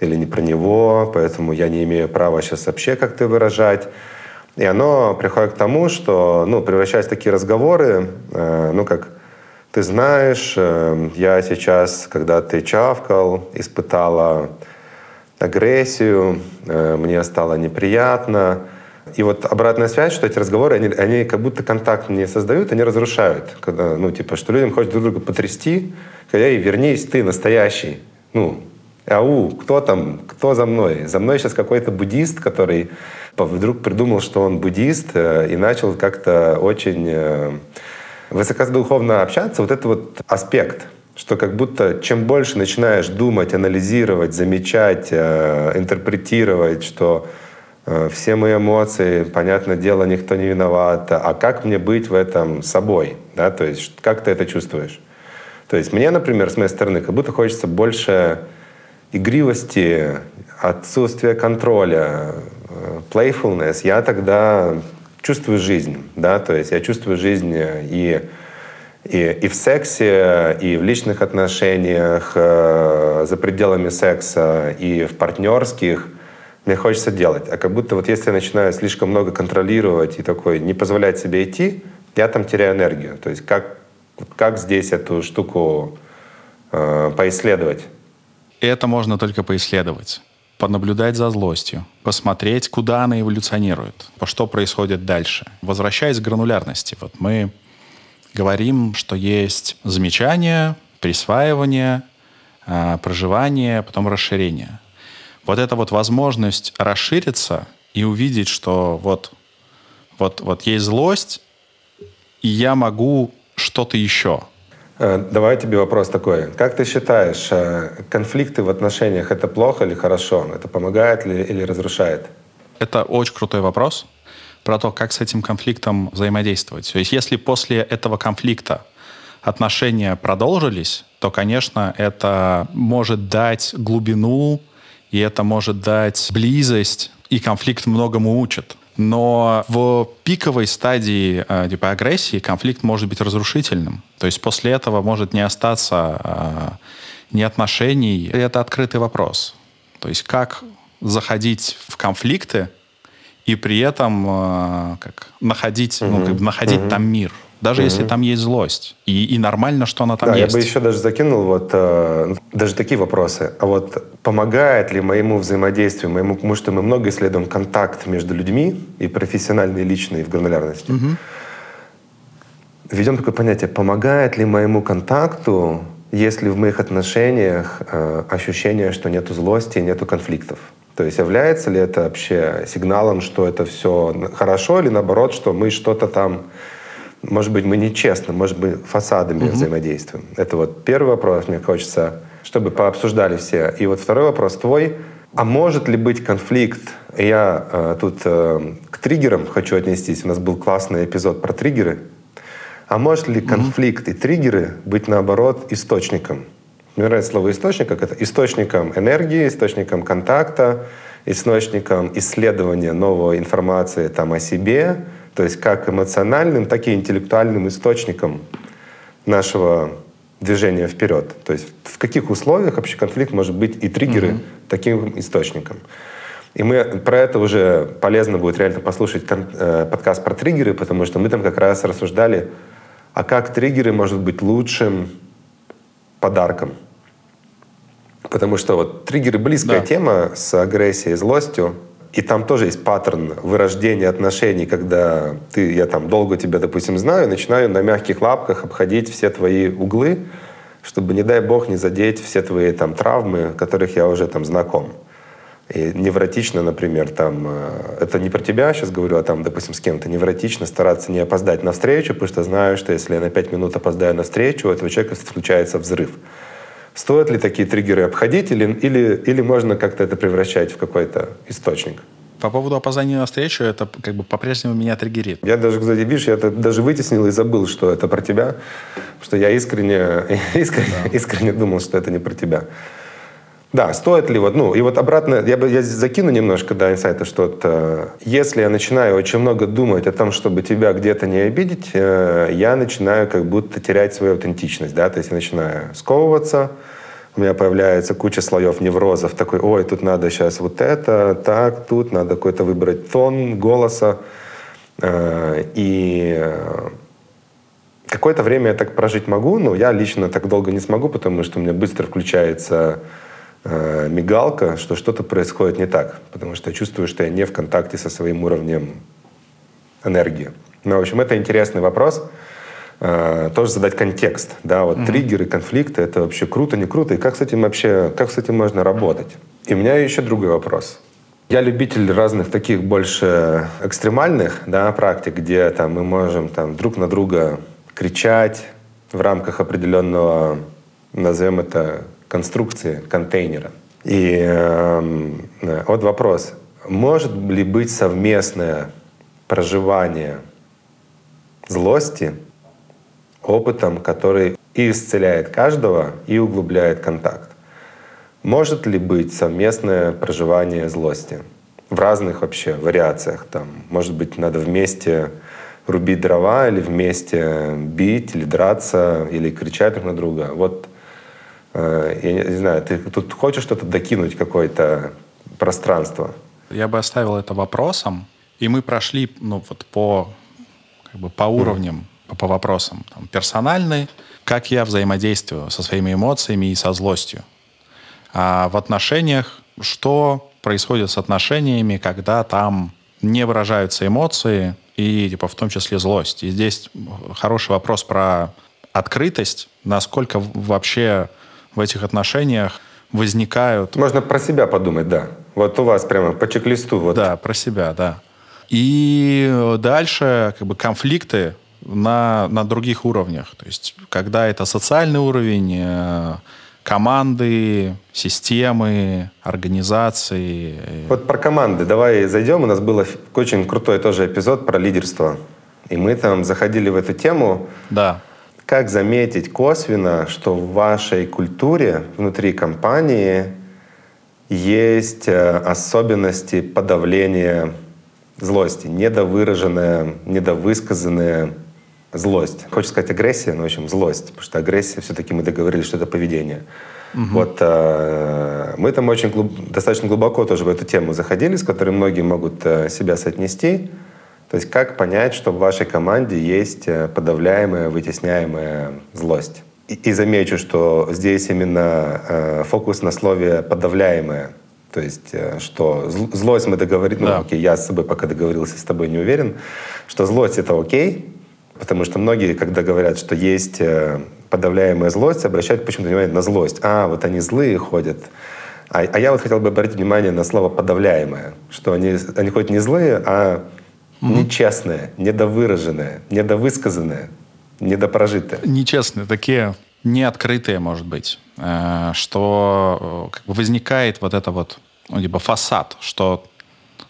или не про него, поэтому я не имею права сейчас вообще как-то выражать. И оно приходит к тому, что, ну, превращаясь в такие разговоры, э, ну, как ты знаешь, э, я сейчас, когда ты чавкал, испытала агрессию, э, мне стало неприятно. И вот обратная связь, что эти разговоры, они, они как будто контакт не создают, они разрушают. Когда, ну, типа, что людям хочется друг друга потрясти, когда ей вернись, ты настоящий. Ну, ау, кто там, кто за мной? За мной сейчас какой-то буддист, который вдруг придумал, что он буддист, э, и начал как-то очень э, высокодуховно общаться. Вот это вот аспект, что как будто чем больше начинаешь думать, анализировать, замечать, э, интерпретировать, что все мои эмоции, понятное дело, никто не виноват, а как мне быть в этом собой, да, то есть как ты это чувствуешь? То есть мне, например, с моей стороны, как будто хочется больше игривости, отсутствия контроля, э, playfulness, я тогда чувствую жизнь, да, то есть я чувствую жизнь и и, и в сексе, и в личных отношениях, э, за пределами секса, и в партнерских. Мне хочется делать. А как будто вот если я начинаю слишком много контролировать и такой не позволять себе идти, я там теряю энергию. То есть как, как здесь эту штуку э, поисследовать? Это можно только поисследовать понаблюдать за злостью, посмотреть, куда она эволюционирует, что происходит дальше. Возвращаясь к гранулярности, вот мы говорим, что есть замечание, присваивание, а, проживание, потом расширение. Вот эта вот возможность расшириться и увидеть, что вот, вот, вот есть злость, и я могу что-то еще – Э, давай тебе вопрос такой. Как ты считаешь, э, конфликты в отношениях это плохо или хорошо? Это помогает ли или разрушает? Это очень крутой вопрос про то, как с этим конфликтом взаимодействовать. То есть если после этого конфликта отношения продолжились, то, конечно, это может дать глубину, и это может дать близость, и конфликт многому учит. Но в пиковой стадии э, типа агрессии конфликт может быть разрушительным. То есть после этого может не остаться э, ни отношений. И это открытый вопрос. То есть как заходить в конфликты и при этом э, как находить, угу. ну, как бы находить угу. там мир даже угу. если там есть злость. И, и нормально, что она там да, есть. Я бы еще даже закинул вот э, даже такие вопросы. А вот помогает ли моему взаимодействию, моему, потому что мы много исследуем контакт между людьми и профессиональный, и личный в гранулярности. Угу. Введем такое понятие, помогает ли моему контакту, если в моих отношениях э, ощущение, что нету злости, нету конфликтов. То есть является ли это вообще сигналом, что это все хорошо, или наоборот, что мы что-то там может быть, мы нечестно, может быть, фасадами угу. взаимодействуем. Это вот первый вопрос, мне хочется, чтобы пообсуждали все. И вот второй вопрос твой. А может ли быть конфликт? Я э, тут э, к триггерам хочу отнестись. У нас был классный эпизод про триггеры. А может ли конфликт mm и триггеры быть, наоборот, источником? Мне нравится слово «источник», как это источником энергии, источником контакта, источником исследования новой информации там, о себе, то есть как эмоциональным, так и интеллектуальным источником нашего движения вперед. То есть в каких условиях вообще конфликт может быть и триггеры угу. таким источником. И мы про это уже полезно будет реально послушать э, подкаст про триггеры, потому что мы там как раз рассуждали, а как триггеры может быть лучшим подарком. Потому что вот триггеры близкая да. тема с агрессией, злостью. И там тоже есть паттерн вырождения отношений, когда ты, я там долго тебя, допустим, знаю, начинаю на мягких лапках обходить все твои углы, чтобы, не дай бог, не задеть все твои там травмы, которых я уже там знаком. И невротично, например, там, э, это не про тебя сейчас говорю, а там, допустим, с кем-то невротично стараться не опоздать на встречу, потому что знаю, что если я на пять минут опоздаю на встречу, у этого человека случается взрыв. Стоит ли такие триггеры обходить или, или, или можно как-то это превращать в какой-то источник? По поводу опоздания на встречу, это как бы по-прежнему меня триггерит. Я даже, кстати, видишь, я это даже вытеснил и забыл, что это про тебя, что я искренне, искренне, да. искренне думал, что это не про тебя. Да, стоит ли вот, ну, и вот обратно, я бы я закину немножко, да, инсайта, что вот, э, если я начинаю очень много думать о том, чтобы тебя где-то не обидеть, э, я начинаю как будто терять свою аутентичность, да, то есть я начинаю сковываться, у меня появляется куча слоев неврозов, такой, ой, тут надо сейчас вот это, так, тут надо какой-то выбрать тон голоса, э, и Какое-то время я так прожить могу, но я лично так долго не смогу, потому что у меня быстро включается э, мигалка, что что-то происходит не так, потому что я чувствую, что я не в контакте со своим уровнем энергии. Ну, в общем, это интересный вопрос. Э, тоже задать контекст, да, вот mm-hmm. триггеры, конфликты, это вообще круто, не круто, и как с этим вообще, как с этим можно работать? И у меня еще другой вопрос. Я любитель разных таких больше экстремальных да, практик, где там, мы можем там, друг на друга кричать в рамках определенного, назовем это, конструкции, контейнера. И э, вот вопрос. Может ли быть совместное проживание злости опытом, который и исцеляет каждого, и углубляет контакт? Может ли быть совместное проживание злости? В разных вообще вариациях. Там, может быть, надо вместе рубить дрова или вместе бить, или драться, или кричать друг на друга. Вот, э, я не знаю, ты тут хочешь что-то докинуть, какое-то пространство? Я бы оставил это вопросом, и мы прошли ну, вот по, как бы по уровням, mm. по вопросам. Там, персональный, как я взаимодействую со своими эмоциями и со злостью. А в отношениях, что происходит с отношениями, когда там не выражаются эмоции, и типа, в том числе злость. И здесь хороший вопрос про открытость, насколько вообще в этих отношениях возникают... Можно про себя подумать, да. Вот у вас прямо по чек-листу. Вот. Да, про себя, да. И дальше как бы конфликты на, на других уровнях. То есть, когда это социальный уровень, э, команды, системы, организации. Вот про команды давай зайдем. У нас был очень крутой тоже эпизод про лидерство. И мы там заходили в эту тему. Да. Как заметить косвенно, что в вашей культуре внутри компании есть э, особенности подавления злости, недовыраженная, недовысказанная злость. Хочется сказать агрессия, но, в общем, злость. Потому что агрессия, все-таки мы договорились, что это поведение. Угу. Вот э, мы там очень глуб, достаточно глубоко тоже в эту тему заходили, с которой многие могут э, себя соотнести. То есть как понять, что в вашей команде есть э, подавляемая, вытесняемая злость. И, и замечу, что здесь именно э, фокус на слове «подавляемая». То есть, э, что злость мы договорились, да. ну, окей, я с собой пока договорился, с тобой не уверен, что злость — это окей, Потому что многие, когда говорят, что есть э, подавляемая злость, обращают почему-то внимание на злость. А, вот они злые ходят. А, а я вот хотел бы обратить внимание на слово «подавляемое», что они, они хоть не злые, а нечестные, недовыраженные, недовысказанные, недопрожитые. Нечестные, такие неоткрытые, может быть, э, что э, возникает вот это вот, ну, типа фасад, что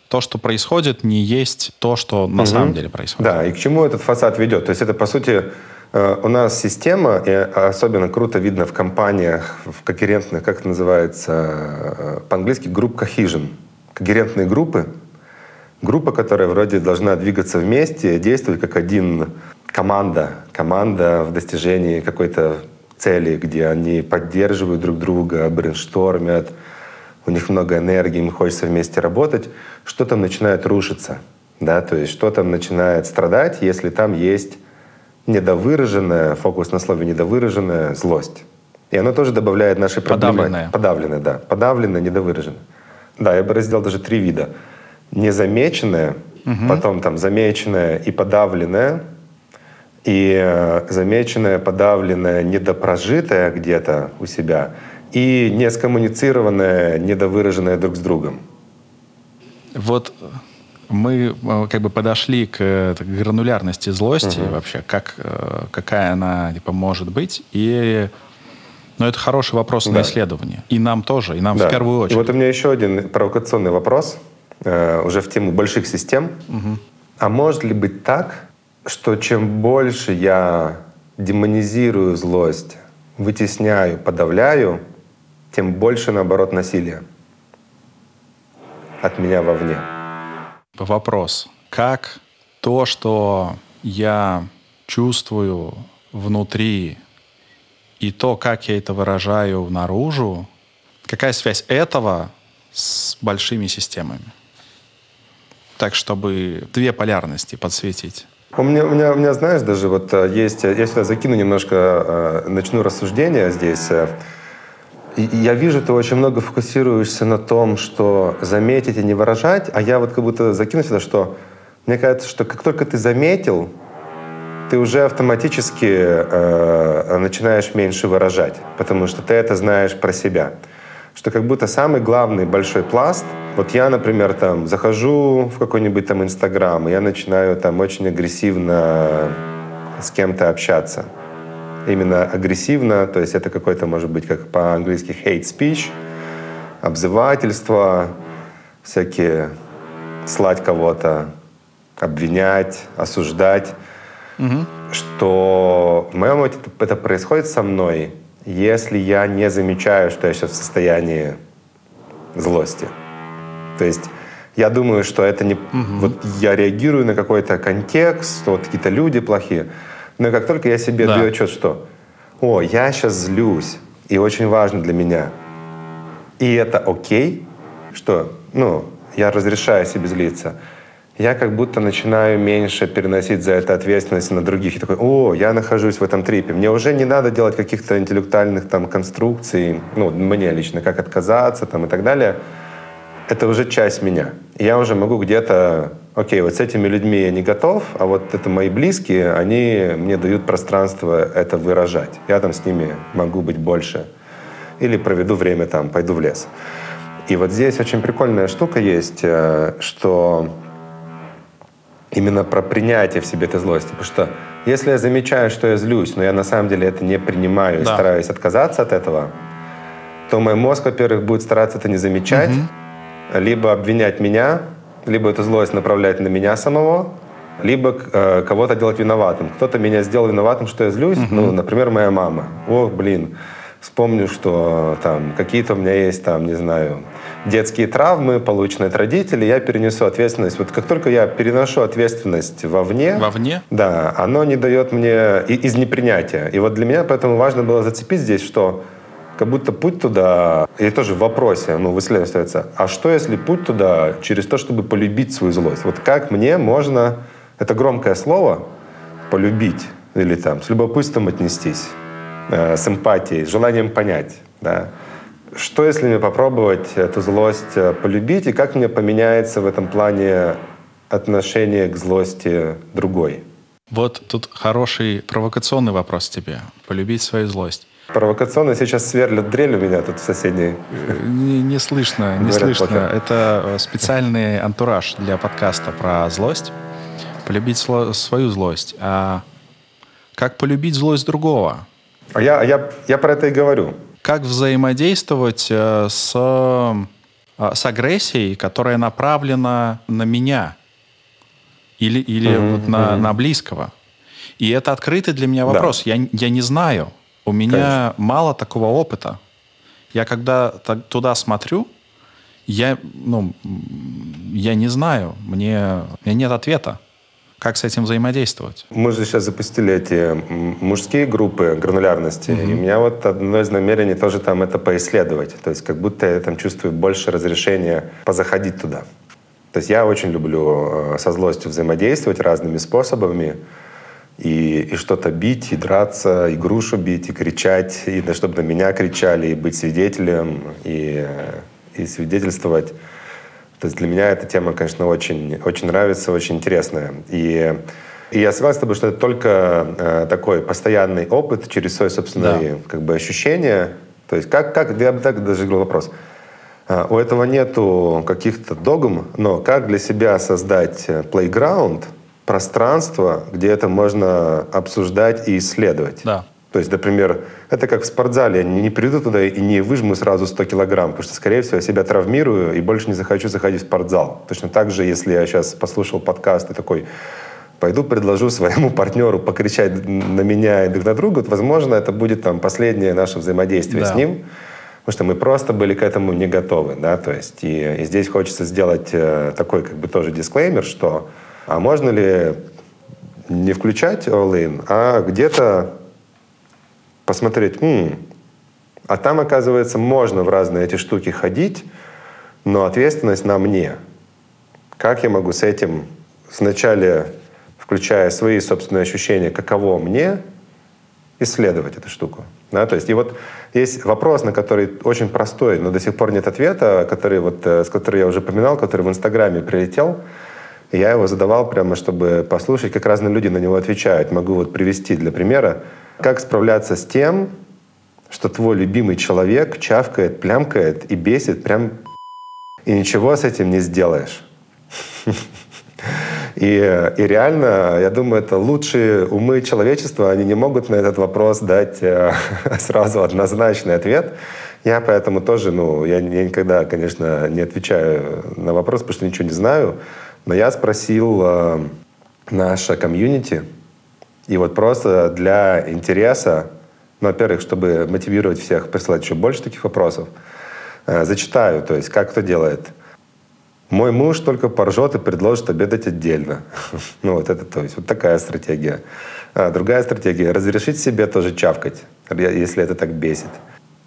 то, что происходит, не есть то, что на угу. самом деле происходит. Да, и к чему этот фасад ведет? То есть это, по сути, э, у нас система, и особенно круто видно в компаниях, в когерентных, как это называется по-английски, групп cohesion. Когерентные группы. Группа, которая вроде должна двигаться вместе, действовать как один команда. Команда в достижении какой-то цели, где они поддерживают друг друга, брейнштормят, у них много энергии, им хочется вместе работать, что там начинает рушиться, да, то есть что там начинает страдать, если там есть недовыраженная, фокус на слове недовыраженная злость. И оно тоже добавляет нашей проблемы. Подавленная. Подавленная, да. Подавленная, недовыраженная. Да, я бы разделил даже три вида. Незамеченная, угу. потом там замеченная и подавленная, и э, замеченная, подавленная, недопрожитая где-то у себя — и не скоммуницированное, недовыраженное друг с другом. Вот мы э, как бы подошли к, к гранулярности злости угу. вообще, как, э, какая она типа, может быть. И но ну, это хороший вопрос да. на исследование. И нам тоже, и нам да. в первую очередь. И вот у меня еще один провокационный вопрос, э, уже в тему больших систем. Угу. А может ли быть так, что чем больше я демонизирую злость, вытесняю, подавляю, тем больше, наоборот, насилия от меня вовне. Вопрос. Как то, что я чувствую внутри, и то, как я это выражаю наружу, какая связь этого с большими системами? Так, чтобы две полярности подсветить. У меня, у меня, у меня, знаешь, даже вот э, есть, я сюда закину немножко, э, начну рассуждение здесь. Я вижу, ты очень много фокусируешься на том, что заметить и не выражать, а я вот как будто закину сюда, что мне кажется, что как только ты заметил, ты уже автоматически э, начинаешь меньше выражать, потому что ты это знаешь про себя. Что как будто самый главный большой пласт, вот я, например, там захожу в какой-нибудь там Инстаграм, и я начинаю там очень агрессивно с кем-то общаться. Именно агрессивно, то есть это какой-то, может быть, как по-английски hate speech, обзывательство, всякие слать кого-то, обвинять, осуждать угу. что в моем опыте это происходит со мной, если я не замечаю, что я сейчас в состоянии злости. То есть я думаю, что это не... Угу. Вот я реагирую на какой-то контекст, что вот какие-то люди плохие. Но как только я себе да. даю отчет, что «О, я сейчас злюсь, и очень важно для меня», и это окей, что, ну, я разрешаю себе злиться — я как будто начинаю меньше переносить за это ответственность на других. И такой, о, я нахожусь в этом трипе. Мне уже не надо делать каких-то интеллектуальных там конструкций, ну, мне лично, как отказаться там и так далее. Это уже часть меня. Я уже могу где-то, окей, вот с этими людьми я не готов, а вот это мои близкие, они мне дают пространство это выражать. Я там с ними могу быть больше. Или проведу время там, пойду в лес. И вот здесь очень прикольная штука есть, э, что именно про принятие в себе этой злости. Потому что если я замечаю, что я злюсь, но я на самом деле это не принимаю да. и стараюсь отказаться от этого, то мой мозг, во-первых, будет стараться это не замечать, угу. либо обвинять меня, либо эту злость направлять на меня самого, либо э, кого-то делать виноватым. Кто-то меня сделал виноватым, что я злюсь, угу. ну, например, моя мама. Ох, блин, вспомню, что там какие-то у меня есть, там, не знаю, детские травмы, полученные от родителей, я перенесу ответственность. Вот как только я переношу ответственность вовне, вовне? Да, оно не дает мне из непринятия. И вот для меня поэтому важно было зацепить здесь, что как будто путь туда, и тоже в вопросе, ну, в исследовании остается, а что если путь туда через то, чтобы полюбить свою злость? Вот как мне можно, это громкое слово, полюбить, или там с любопытством отнестись, э, с эмпатией, с желанием понять, да, что, если мне попробовать эту злость э, полюбить, и как мне поменяется в этом плане отношение к злости другой? Вот тут хороший провокационный вопрос тебе. Полюбить свою злость. Провокационно сейчас сверлят дрель у меня тут в соседней. Не, не слышно, не слышно. Плохо. Это э, специальный антураж для подкаста про злость. Полюбить свою злость. А как полюбить злость другого? А я, я, я про это и говорю как взаимодействовать э, с, э, с агрессией, которая направлена на меня или, или mm-hmm. вот на, на близкого. И это открытый для меня вопрос. Да. Я, я не знаю. У меня Конечно. мало такого опыта. Я когда туда смотрю, я, ну, я не знаю. Мне, у меня нет ответа. Как с этим взаимодействовать? Мы же сейчас запустили эти мужские группы гранулярности, mm-hmm. и у меня вот одно из намерений тоже там это поисследовать. То есть как будто я там чувствую больше разрешения позаходить туда. То есть я очень люблю э, со злостью взаимодействовать разными способами, и, и что-то бить, и драться, и грушу бить, и кричать, и да, чтобы на меня кричали, и быть свидетелем, и, и свидетельствовать. То есть для меня эта тема, конечно, очень, очень нравится, очень интересная. И, и я согласен с тобой, что это только э, такой постоянный опыт через свои собственные да. как бы, ощущения. То есть как, как я бы так даже говорил вопрос. Э, у этого нету каких-то догм, но как для себя создать playground, пространство, где это можно обсуждать и исследовать? Да. То есть, например, это как в спортзале. Я не приду туда и не выжму сразу 100 килограмм, потому что, скорее всего, я себя травмирую и больше не захочу заходить в спортзал. Точно так же, если я сейчас послушал подкаст и такой, пойду предложу своему партнеру покричать на меня и друг на друга, то, возможно, это будет там последнее наше взаимодействие да. с ним, потому что мы просто были к этому не готовы, да, то есть и, и здесь хочется сделать э, такой как бы тоже дисклеймер, что а можно ли не включать all-in, а где-то посмотреть, м-м, а там, оказывается, можно в разные эти штуки ходить, но ответственность на мне. Как я могу с этим вначале включая свои собственные ощущения, каково мне, исследовать эту штуку. Да, то есть, и вот есть вопрос, на который очень простой, но до сих пор нет ответа, который вот, э, с которым я уже упоминал, который в Инстаграме прилетел. Я его задавал прямо, чтобы послушать, как разные люди на него отвечают. Могу вот привести для примера. Как справляться с тем, что твой любимый человек чавкает, плямкает и бесит прям и ничего с этим не сделаешь. И, и реально, я думаю, это лучшие умы человечества, они не могут на этот вопрос дать э, сразу однозначный ответ. Я поэтому тоже, ну, я, я никогда, конечно, не отвечаю на вопрос, потому что ничего не знаю. Но я спросил э, наше комьюнити, и вот просто для интереса, ну, во-первых, чтобы мотивировать всех присылать еще больше таких вопросов, э, зачитаю, то есть как кто делает – мой муж только поржет и предложит обедать отдельно. ну вот это то есть вот такая стратегия. А другая стратегия — разрешить себе тоже чавкать, если это так бесит.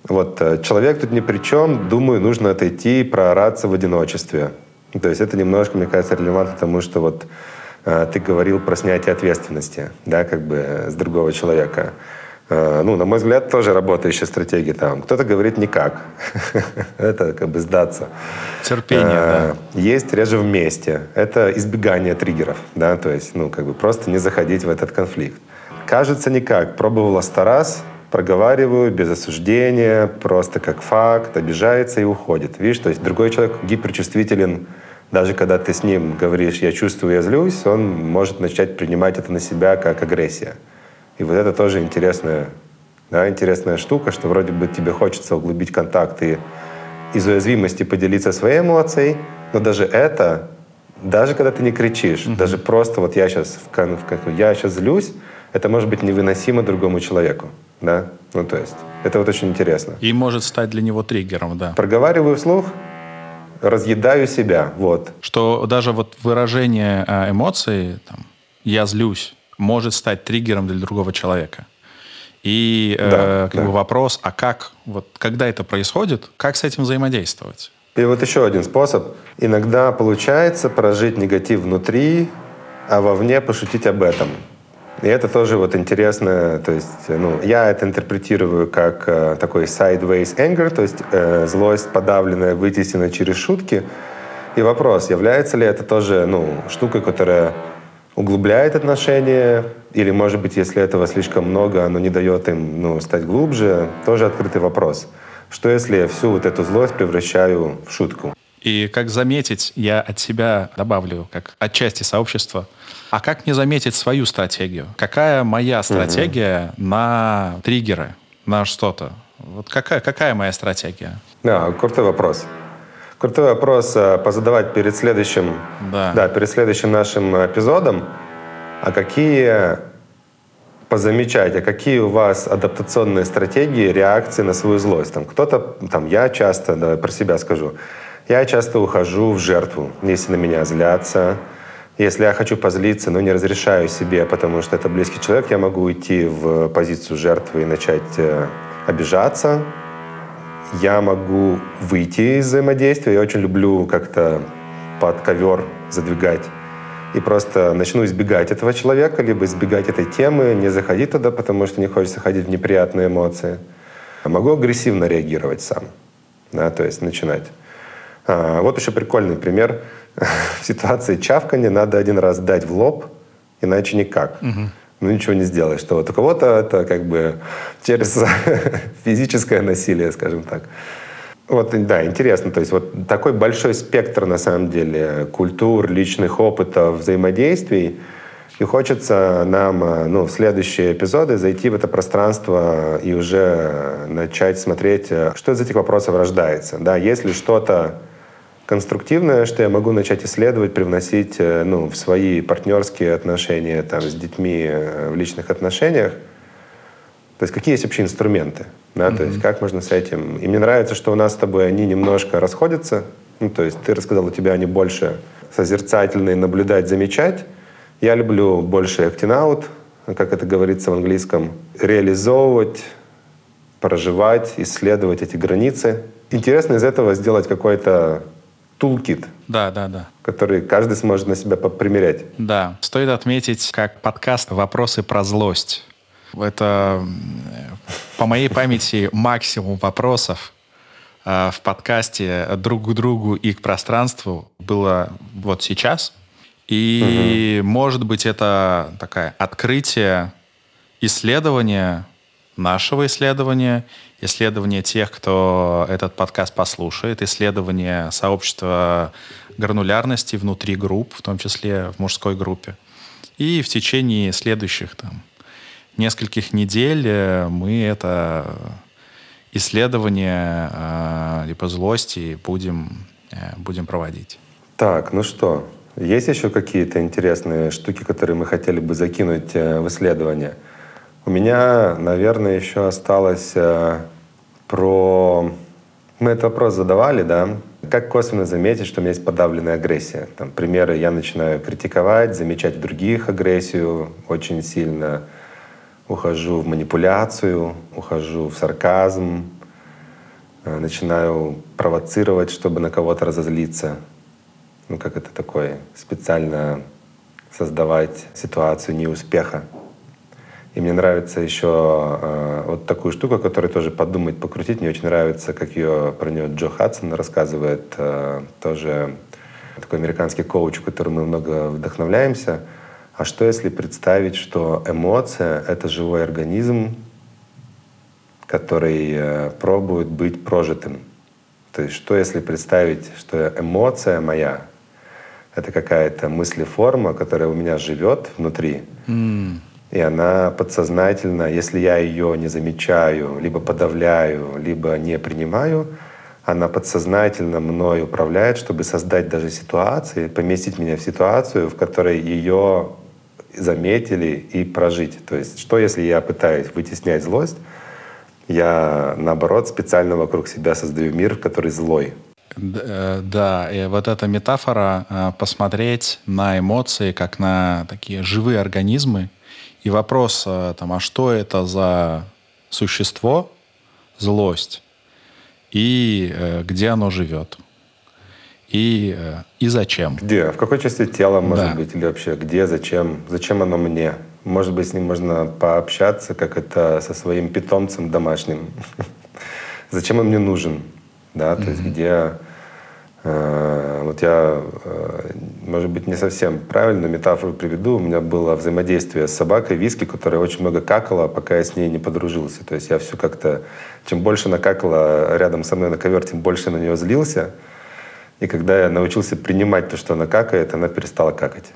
Вот э, человек тут ни при чем, думаю, нужно отойти и проораться в одиночестве. То есть это немножко, мне кажется, релевантно тому, что вот э, ты говорил про снятие ответственности, да, как бы э, с другого человека. Э, ну, на мой взгляд, тоже работающая стратегия там. Кто-то говорит никак. Это как бы сдаться. Терпение, э, да. Есть реже вместе. Это избегание триггеров, да, то есть, ну, как бы просто не заходить в этот конфликт. Кажется никак. Пробовала сто раз, проговариваю без осуждения, просто как факт, обижается и уходит. Видишь, то есть другой человек гиперчувствителен, даже когда ты с ним говоришь «я чувствую, я злюсь», он может начать принимать это на себя как агрессия. И вот это тоже интересная, да, интересная штука, что вроде бы тебе хочется углубить контакт и из уязвимости поделиться своей эмоцией, но даже это, даже когда ты не кричишь, mm-hmm. даже просто вот я сейчас, в, в, я сейчас злюсь, это может быть невыносимо другому человеку, да, ну то есть это вот очень интересно. И может стать для него триггером, да. Проговариваю вслух, разъедаю себя, вот. Что даже вот выражение а, эмоций, там, я злюсь, может стать триггером для другого человека. И да, э, как да. бы вопрос, а как, вот когда это происходит, как с этим взаимодействовать? И вот еще один способ. Иногда получается прожить негатив внутри, а вовне пошутить об этом. И это тоже вот интересно, то есть, ну, я это интерпретирую как э, такой sideways anger, то есть э, злость подавленная, вытесненная через шутки. И вопрос, является ли это тоже, ну, штукой, которая углубляет отношения, или, может быть, если этого слишком много, оно не дает им ну, стать глубже, тоже открытый вопрос. Что если я всю вот эту злость превращаю в шутку? И как заметить, я от себя добавлю, как отчасти сообщества, а как мне заметить свою стратегию? Какая моя стратегия угу. на триггеры, на что-то? Вот какая, какая моя стратегия? Да, крутой вопрос. Крутой вопрос э, позадавать перед следующим, да. Да, перед следующим нашим эпизодом. А какие позамечать, а какие у вас адаптационные стратегии, реакции на свою злость? Там кто-то, там я часто, да, про себя скажу, я часто ухожу в жертву, если на меня злятся. Если я хочу позлиться, но не разрешаю себе, потому что это близкий человек, я могу уйти в позицию жертвы и начать э, обижаться, я могу выйти из взаимодействия. Я очень люблю как-то под ковер задвигать и просто начну избегать этого человека, либо избегать этой темы, не заходить туда, потому что не хочется ходить в неприятные эмоции. Могу агрессивно реагировать сам, да, то есть начинать. А, вот еще прикольный пример. в ситуации чавкания надо один раз дать в лоб, иначе никак. Угу ну ничего не сделаешь. Что вот у кого-то это как бы через физическое насилие, скажем так. Вот, да, интересно. То есть вот такой большой спектр, на самом деле, культур, личных опытов, взаимодействий. И хочется нам ну, в следующие эпизоды зайти в это пространство и уже начать смотреть, что из этих вопросов рождается. Да, если что-то конструктивное, что я могу начать исследовать, привносить э, ну, в свои партнерские отношения там, с детьми э, в личных отношениях. То есть какие есть вообще инструменты, да, mm-hmm. то есть как можно с этим. И мне нравится, что у нас с тобой они немножко расходятся. Ну, то есть ты рассказал, у тебя они больше созерцательные, наблюдать, замечать. Я люблю больше acting как это говорится в английском, реализовывать, проживать, исследовать эти границы. Интересно из этого сделать какой-то тулкит. Да, да, да. Который каждый сможет на себя примерять. Да. Стоит отметить, как подкаст «Вопросы про злость». Это, по моей памяти, максимум вопросов э, в подкасте друг к другу и к пространству было вот сейчас. И, угу. может быть, это такое открытие исследования, нашего исследования, исследования тех, кто этот подкаст послушает, исследование сообщества гранулярности внутри групп, в том числе в мужской группе. И в течение следующих там, нескольких недель э, мы это исследование э, либо злости будем, э, будем проводить. Так, ну что, есть еще какие-то интересные штуки, которые мы хотели бы закинуть э, в исследование? У меня, наверное, еще осталось э, про... Мы этот вопрос задавали, да? Как косвенно заметить, что у меня есть подавленная агрессия? Там, примеры, я начинаю критиковать, замечать в других агрессию очень сильно, ухожу в манипуляцию, ухожу в сарказм, э, начинаю провоцировать, чтобы на кого-то разозлиться. Ну, как это такое? Специально создавать ситуацию неуспеха. И мне нравится еще э, вот такую штуку, которую тоже подумать, покрутить. Мне очень нравится, как ее про нее Джо Хадсон рассказывает. Э, тоже такой американский коуч, которым мы много вдохновляемся. А что если представить, что эмоция — это живой организм, который э, пробует быть прожитым? То есть что если представить, что эмоция моя — это какая-то мыслеформа, которая у меня живет внутри, mm и она подсознательно, если я ее не замечаю, либо подавляю, либо не принимаю, она подсознательно мной управляет, чтобы создать даже ситуации, поместить меня в ситуацию, в которой ее заметили и прожить. То есть, что если я пытаюсь вытеснять злость, я, наоборот, специально вокруг себя создаю мир, который злой. Э, да, и вот эта метафора э, посмотреть на эмоции как на такие живые организмы, и вопрос, а, там, а что это за существо, злость, и э, где оно живет, и, э, и зачем. Где? В какой части тела, может да. быть, или вообще где, зачем, зачем оно мне? Может быть, с ним можно пообщаться, как это со своим питомцем домашним. Зачем он мне нужен? Да, то есть где вот я, э, может быть, не совсем правильную метафору приведу. У меня было взаимодействие с собакой Виски, которая очень много какала, пока я с ней не подружился. То есть я все как-то... Чем больше она какала рядом со мной на ковер, тем больше на нее злился. И когда я научился принимать то, что она какает, она перестала какать.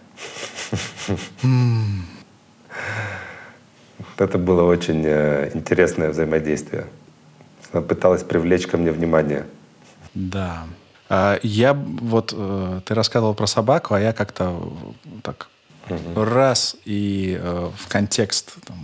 Это было очень э, интересное взаимодействие. Она пыталась привлечь ко мне внимание. Да. А, я вот, э, ты рассказывал про собаку, а я как-то так угу. раз и э, в контекст там,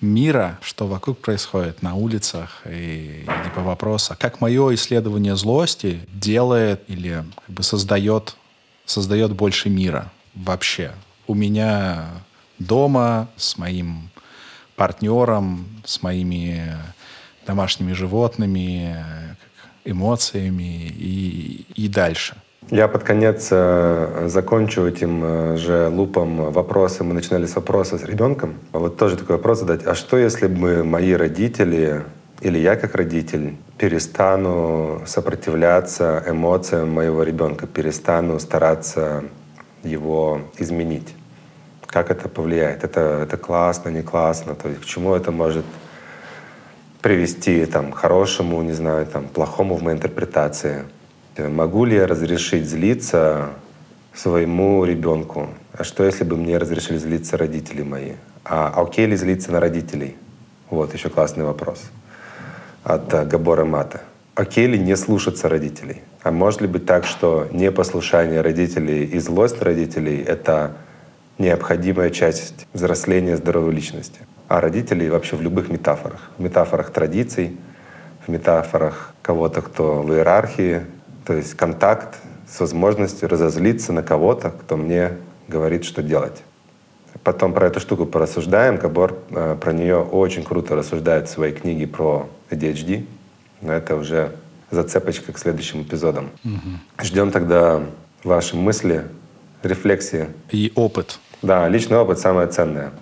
мира, что вокруг происходит на улицах, и, и по вопросу, как мое исследование злости делает или как бы создает, создает больше мира вообще. У меня дома с моим партнером, с моими домашними животными, эмоциями и, и дальше. Я под конец э, закончу этим э, же лупом вопросы. Мы начинали с вопроса с ребенком. Вот тоже такой вопрос задать. А что, если бы мои родители или я как родитель перестану сопротивляться эмоциям моего ребенка, перестану стараться его изменить? Как это повлияет? Это, это классно, не классно? То есть к чему это может привести там, хорошему, не знаю, там, плохому в моей интерпретации. Могу ли я разрешить злиться своему ребенку? А что, если бы мне разрешили злиться родители мои? А окей ли злиться на родителей? Вот еще классный вопрос от uh, Габора Мата. Окей ли не слушаться родителей? А может ли быть так, что непослушание родителей и злость родителей — это необходимая часть взросления здоровой личности? А родителей вообще в любых метафорах. В метафорах традиций, в метафорах кого-то, кто в иерархии, то есть контакт с возможностью разозлиться на кого-то, кто мне говорит, что делать. Потом про эту штуку порассуждаем. Габор э, про нее очень круто рассуждает в своей книге про ADHD. Но это уже зацепочка к следующим эпизодам. Угу. Ждем тогда ваши мысли, рефлексии. И опыт. Да, личный опыт самое ценное.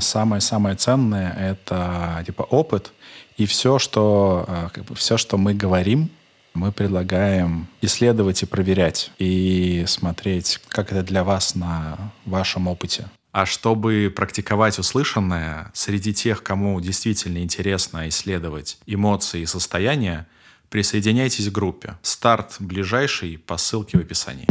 Самое-самое ценное — это типа опыт и все, что, как бы, все, что мы говорим, мы предлагаем исследовать и проверять, и смотреть, как это для вас на вашем опыте. А чтобы практиковать услышанное, среди тех, кому действительно интересно исследовать эмоции и состояния, присоединяйтесь к группе. Старт ближайший по ссылке в описании.